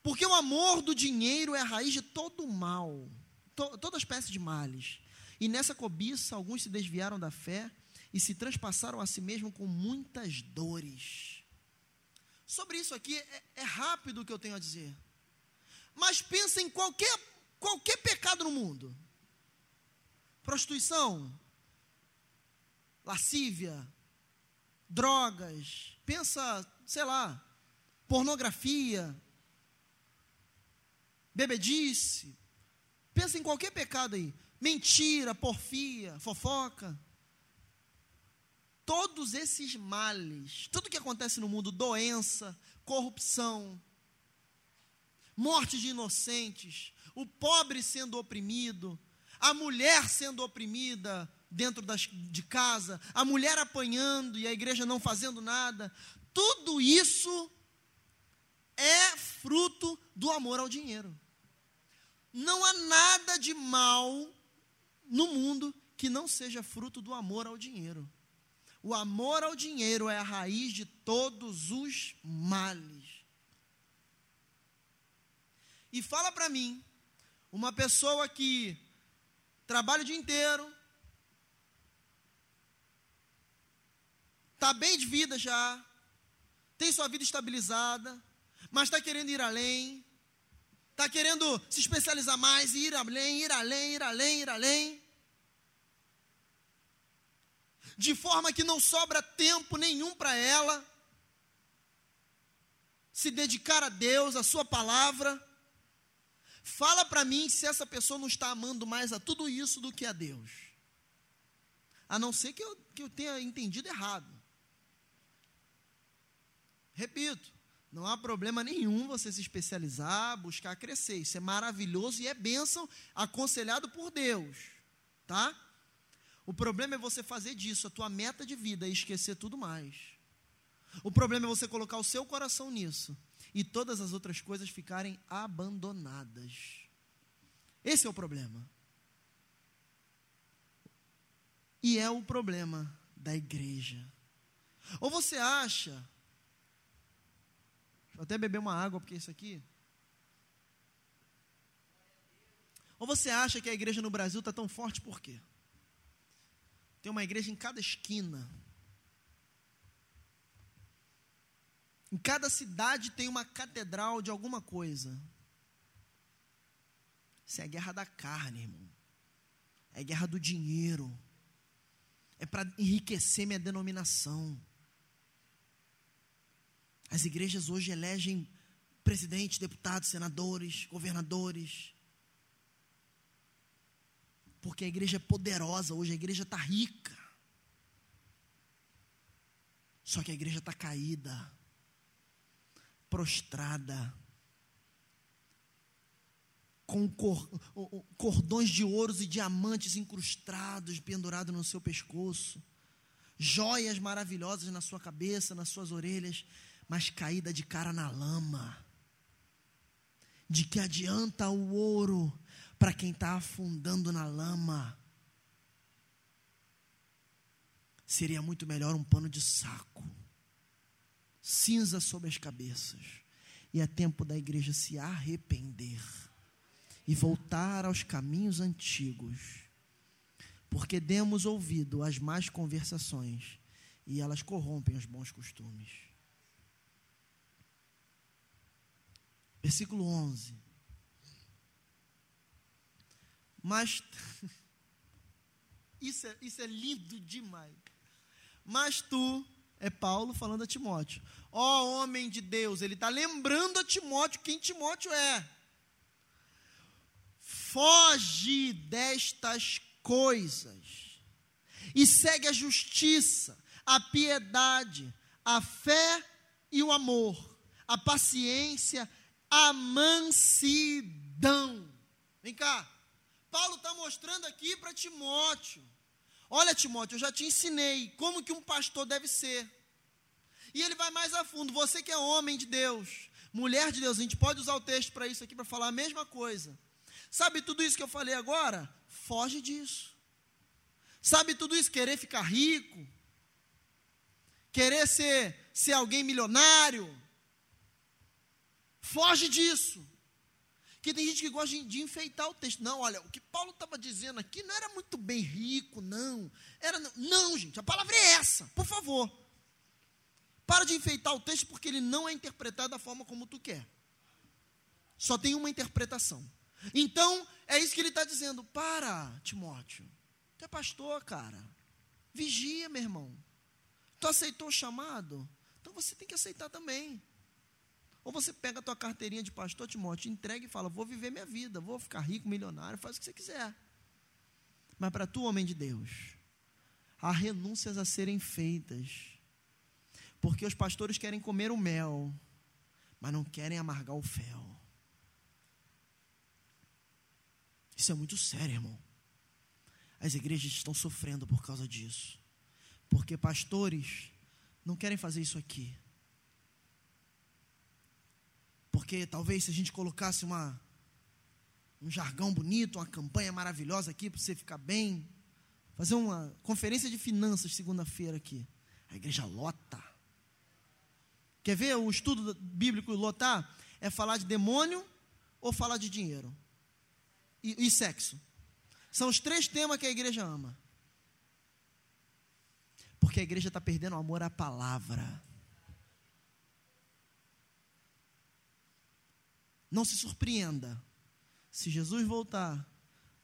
Speaker 1: Porque o amor do dinheiro é a raiz de todo o mal, to, toda espécie de males. E nessa cobiça, alguns se desviaram da fé e se transpassaram a si mesmo com muitas dores. Sobre isso aqui é, é rápido o que eu tenho a dizer. Mas pensa em qualquer, qualquer pecado no mundo: prostituição, lascívia, drogas, pensa, sei lá, pornografia, bebedice, pensa em qualquer pecado aí, mentira, porfia, fofoca. Todos esses males, tudo que acontece no mundo, doença, corrupção, morte de inocentes, o pobre sendo oprimido, a mulher sendo oprimida dentro das, de casa, a mulher apanhando e a igreja não fazendo nada, tudo isso é fruto do amor ao dinheiro. Não há nada de mal no mundo que não seja fruto do amor ao dinheiro. O amor ao dinheiro é a raiz de todos os males. E fala para mim, uma pessoa que trabalha o dia inteiro, está bem de vida já, tem sua vida estabilizada, mas está querendo ir além, está querendo se especializar mais, ir além, ir além, ir além, ir além. De forma que não sobra tempo nenhum para ela se dedicar a Deus, a Sua palavra. Fala para mim se essa pessoa não está amando mais a tudo isso do que a Deus. A não ser que eu, que eu tenha entendido errado. Repito, não há problema nenhum você se especializar, buscar crescer. Isso é maravilhoso e é bênção, aconselhado por Deus. Tá? O problema é você fazer disso a tua meta de vida e esquecer tudo mais. O problema é você colocar o seu coração nisso e todas as outras coisas ficarem abandonadas. Esse é o problema. E é o problema da igreja. Ou você acha. Eu até beber uma água, porque isso aqui. Ou você acha que a igreja no Brasil está tão forte por quê? Tem uma igreja em cada esquina. Em cada cidade tem uma catedral de alguma coisa. Isso é a guerra da carne, irmão. É a guerra do dinheiro. É para enriquecer minha denominação. As igrejas hoje elegem presidentes, deputados, senadores, governadores porque a igreja é poderosa hoje, a igreja está rica. Só que a igreja está caída, prostrada. com cor, cordões de ouros e diamantes incrustados, pendurados no seu pescoço, joias maravilhosas na sua cabeça, nas suas orelhas, mas caída de cara na lama. De que adianta o ouro para quem está afundando na lama? Seria muito melhor um pano de saco, cinza sobre as cabeças, e é tempo da igreja se arrepender e voltar aos caminhos antigos, porque demos ouvido às más conversações e elas corrompem os bons costumes. Versículo 11. Mas, isso é, isso é lindo demais. Mas tu, é Paulo falando a Timóteo, ó oh, homem de Deus, ele está lembrando a Timóteo quem Timóteo é. Foge destas coisas e segue a justiça, a piedade, a fé e o amor, a paciência, a mansidão. Vem cá, Paulo está mostrando aqui para Timóteo. Olha, Timóteo, eu já te ensinei como que um pastor deve ser. E ele vai mais a fundo. Você que é homem de Deus, mulher de Deus, a gente pode usar o texto para isso aqui, para falar a mesma coisa. Sabe tudo isso que eu falei agora? Foge disso. Sabe tudo isso? Querer ficar rico, querer ser, ser alguém milionário. Foge disso. Que tem gente que gosta de, enfeitar o texto. Não, olha, o que Paulo estava dizendo aqui não era muito bem rico, não. Era não, gente, a palavra é essa, por favor. Para de enfeitar o texto porque ele não é interpretado da forma como tu quer. Só tem uma interpretação. Então, é isso que ele está dizendo. Para, Timóteo. Tu é pastor, cara. Vigia, meu irmão. Tu aceitou o chamado? Então você tem que aceitar também. Ou você pega a tua carteirinha de pastor, Timóteo, entrega e fala: Vou viver minha vida, vou ficar rico, milionário, faz o que você quiser. Mas para tu, homem de Deus, há renúncias a serem feitas. Porque os pastores querem comer o mel, mas não querem amargar o fel. Isso é muito sério, irmão. As igrejas estão sofrendo por causa disso. Porque pastores não querem fazer isso aqui. Porque talvez se a gente colocasse uma, um jargão bonito, uma campanha maravilhosa aqui para você ficar bem, fazer uma conferência de finanças segunda-feira aqui, a igreja lota. Quer ver o estudo bíblico lotar? É falar de demônio ou falar de dinheiro? e, e sexo. São os três temas que a igreja ama. Porque a igreja está perdendo o amor à palavra. Não se surpreenda se Jesus voltar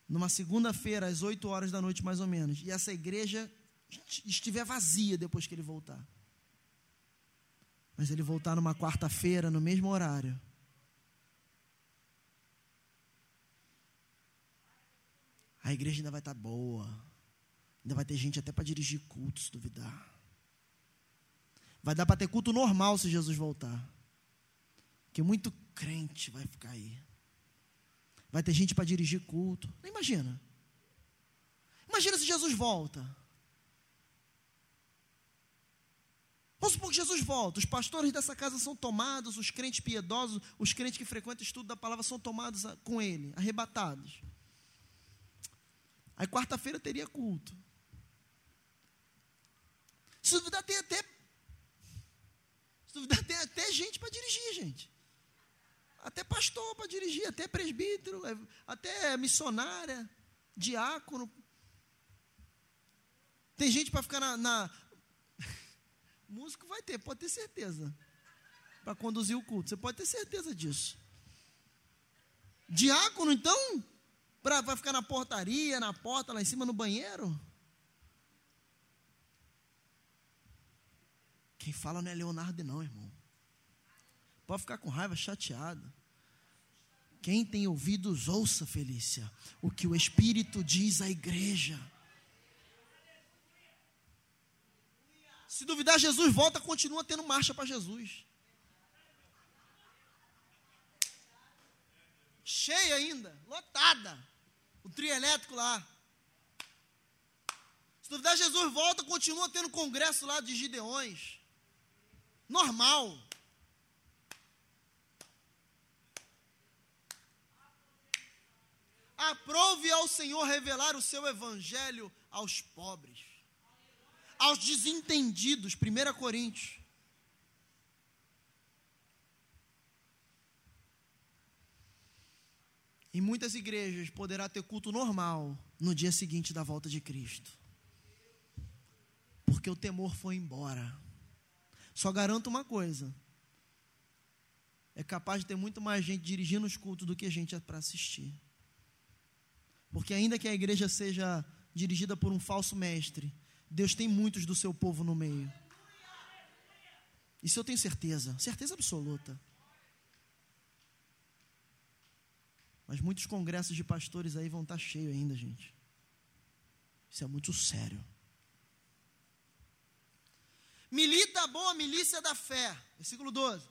Speaker 1: numa segunda-feira às 8 horas da noite mais ou menos e essa igreja estiver vazia depois que ele voltar. Mas ele voltar numa quarta-feira no mesmo horário a igreja ainda vai estar boa. Ainda vai ter gente até para dirigir culto, se duvidar. Vai dar para ter culto normal se Jesus voltar. Porque muito crente vai ficar aí. Vai ter gente para dirigir culto. Imagina. Imagina se Jesus volta. Vamos supor que Jesus volta. Os pastores dessa casa são tomados, os crentes piedosos, os crentes que frequentam o estudo da palavra são tomados com ele, arrebatados. Aí quarta-feira teria culto. Se duvidar, tem até. Se duvidar, tem até gente para dirigir, gente. Até pastor para dirigir, até presbítero, é, até missionária, diácono. Tem gente para ficar na, na. Músico vai ter, pode ter certeza. Para conduzir o culto, você pode ter certeza disso. Diácono, então, Pra, vai ficar na portaria, na porta, lá em cima no banheiro? Quem fala não é Leonardo, não, irmão. Pode ficar com raiva, chateado. Quem tem ouvidos, ouça, Felícia, o que o Espírito diz à igreja. Se duvidar, Jesus volta, continua tendo marcha para Jesus. cheia ainda, lotada. O trio elétrico lá. Se duvidar, Jesus volta, continua tendo congresso lá de Gideões. Normal. Aprove ao Senhor revelar o seu evangelho aos pobres, aos desentendidos. 1 Coríntios. Em muitas igrejas poderá ter culto normal no dia seguinte da volta de Cristo. Porque o temor foi embora. Só garanto uma coisa: é capaz de ter muito mais gente dirigindo os cultos do que gente para assistir. Porque ainda que a igreja seja dirigida por um falso mestre, Deus tem muitos do seu povo no meio. Isso eu tenho certeza, certeza absoluta. Mas muitos congressos de pastores aí vão estar cheios ainda, gente. Isso é muito sério. Milita a boa milícia da fé. Versículo 12.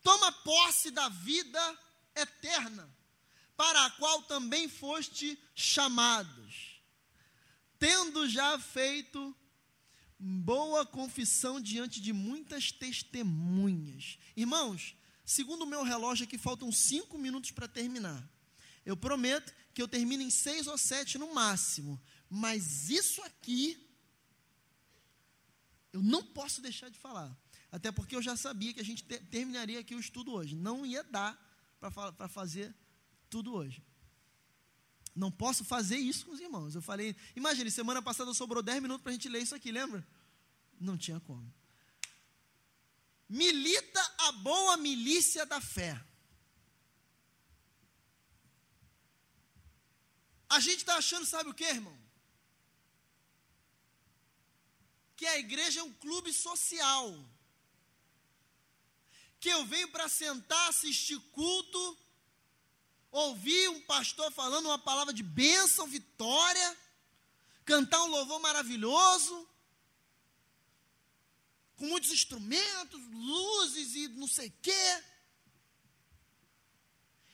Speaker 1: Toma posse da vida eterna, para a qual também foste chamados, tendo já feito boa confissão diante de muitas testemunhas. Irmãos, Segundo o meu relógio aqui, faltam cinco minutos para terminar. Eu prometo que eu termino em seis ou sete no máximo. Mas isso aqui, eu não posso deixar de falar. Até porque eu já sabia que a gente te, terminaria aqui o estudo hoje. Não ia dar para fazer tudo hoje. Não posso fazer isso com os irmãos. Eu falei, imagine, semana passada sobrou 10 minutos para a gente ler isso aqui, lembra? Não tinha como milita a boa milícia da fé. A gente está achando, sabe o que, irmão? Que a igreja é um clube social. Que eu venho para sentar, assistir culto, ouvir um pastor falando uma palavra de bênção, vitória, cantar um louvor maravilhoso com muitos instrumentos, luzes e não sei o quê.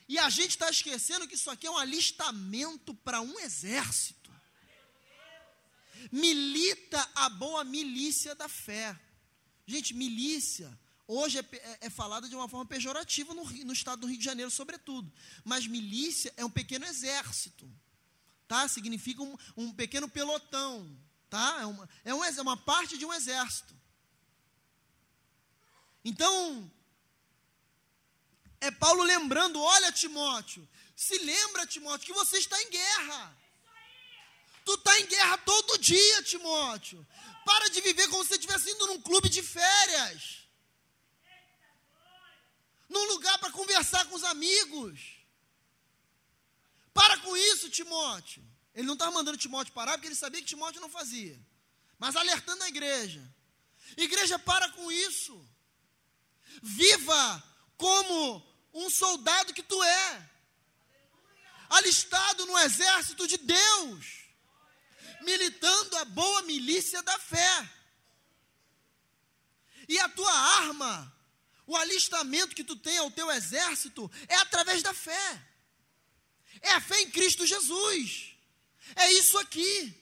Speaker 1: E a gente está esquecendo que isso aqui é um alistamento para um exército. Milita a boa milícia da fé. Gente, milícia, hoje é, é, é falada de uma forma pejorativa no, no estado do Rio de Janeiro, sobretudo. Mas milícia é um pequeno exército. Tá? Significa um, um pequeno pelotão. Tá? É, uma, é, um, é uma parte de um exército. Então, é Paulo lembrando: olha, Timóteo, se lembra, Timóteo, que você está em guerra. Tu está em guerra todo dia, Timóteo. Para de viver como se estivesse indo num clube de férias. Num lugar para conversar com os amigos. Para com isso, Timóteo. Ele não estava mandando Timóteo parar porque ele sabia que Timóteo não fazia. Mas alertando a igreja. Igreja, para com isso. Viva como um soldado que tu é, alistado no exército de Deus, militando a boa milícia da fé. E a tua arma, o alistamento que tu tem ao teu exército, é através da fé. É a fé em Cristo Jesus. É isso aqui.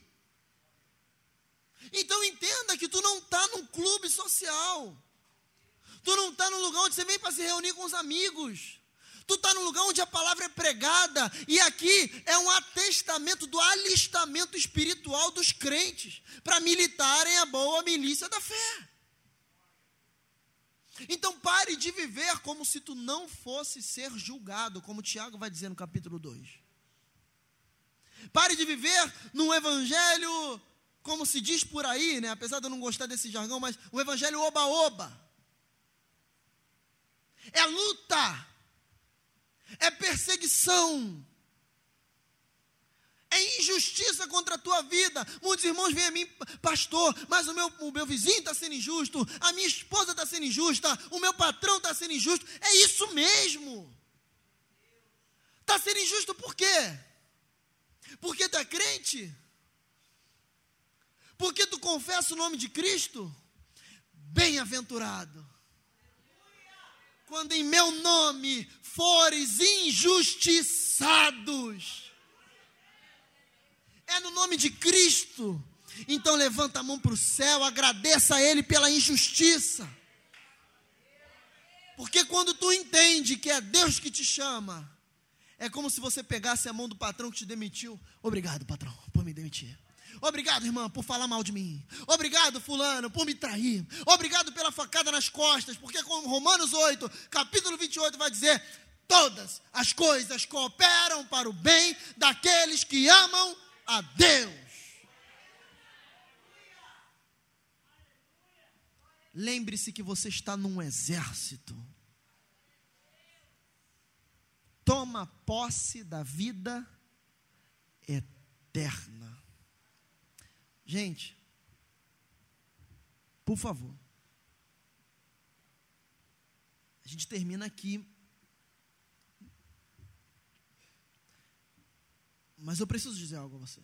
Speaker 1: Então entenda que tu não está num clube social. Tu não está no lugar onde você vem para se reunir com os amigos. Tu está no lugar onde a palavra é pregada. E aqui é um atestamento do alistamento espiritual dos crentes para militarem a boa milícia da fé. Então pare de viver como se tu não fosse ser julgado, como Tiago vai dizer no capítulo 2. Pare de viver num evangelho, como se diz por aí, né? apesar de eu não gostar desse jargão, mas um evangelho oba-oba é luta, é perseguição, é injustiça contra a tua vida. Muitos irmãos vêm a mim, pastor, mas o meu, o meu vizinho está sendo injusto, a minha esposa está sendo injusta, o meu patrão está sendo injusto. É isso mesmo. Está sendo injusto por quê? Porque tu é crente? Porque tu confessa o nome de Cristo? Bem-aventurado quando em meu nome fores injustiçados. É no nome de Cristo. Então levanta a mão para o céu, agradeça a Ele pela injustiça. Porque quando tu entende que é Deus que te chama, é como se você pegasse a mão do patrão que te demitiu. Obrigado, patrão, por me demitir. Obrigado, irmã, por falar mal de mim. Obrigado, fulano, por me trair. Obrigado pela facada nas costas, porque como Romanos 8, capítulo 28 vai dizer: todas as coisas cooperam para o bem daqueles que amam a Deus. Lembre-se que você está num exército. Toma posse da vida eterna. Gente, por favor. A gente termina aqui. Mas eu preciso dizer algo a você.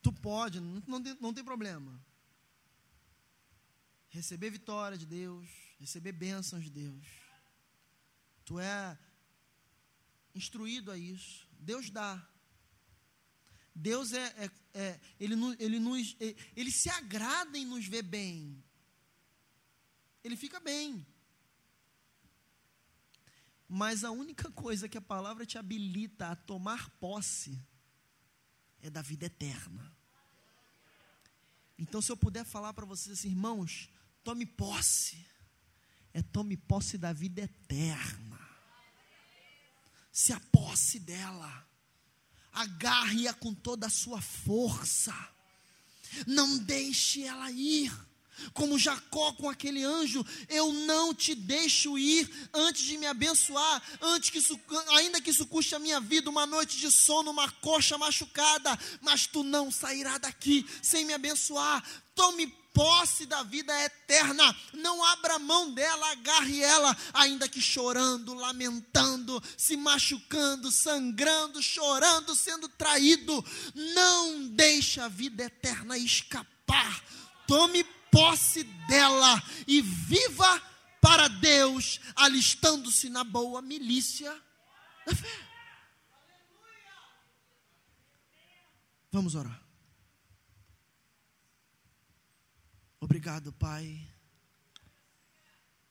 Speaker 1: Tu pode, não, tem, não tem problema. Receber vitória de Deus, receber bênçãos de Deus. Tu é instruído a isso. Deus dá. Deus é, é, é ele, ele, nos, ele se agrada em nos ver bem. Ele fica bem. Mas a única coisa que a palavra te habilita a tomar posse é da vida eterna. Então, se eu puder falar para vocês assim, irmãos, tome posse. É tome posse da vida eterna. Se aposse dela. Agarre-a com toda a sua força. Não deixe ela ir como Jacó com aquele anjo, eu não te deixo ir antes de me abençoar, antes que isso, ainda que isso custe a minha vida, uma noite de sono, uma coxa machucada, mas tu não sairás daqui sem me abençoar. Tome posse da vida eterna, não abra mão dela, agarre ela, ainda que chorando, lamentando, se machucando, sangrando, chorando, sendo traído, não deixe a vida eterna escapar. Tome posse dela e viva para Deus, alistando-se na boa milícia da fé. Vamos orar. Obrigado, Pai,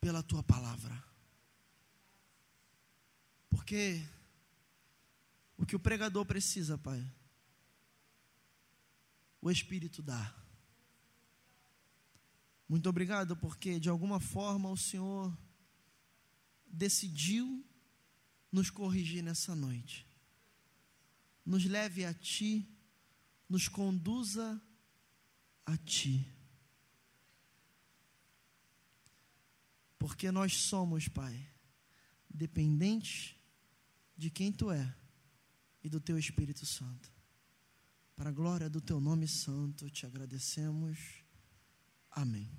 Speaker 1: pela tua palavra. Porque o que o pregador precisa, Pai, o Espírito dá. Muito obrigado, porque de alguma forma o Senhor decidiu nos corrigir nessa noite. Nos leve a Ti, nos conduza a Ti. Porque nós somos, Pai, dependentes de quem Tu é e do Teu Espírito Santo. Para a glória do Teu nome santo, te agradecemos. Amém.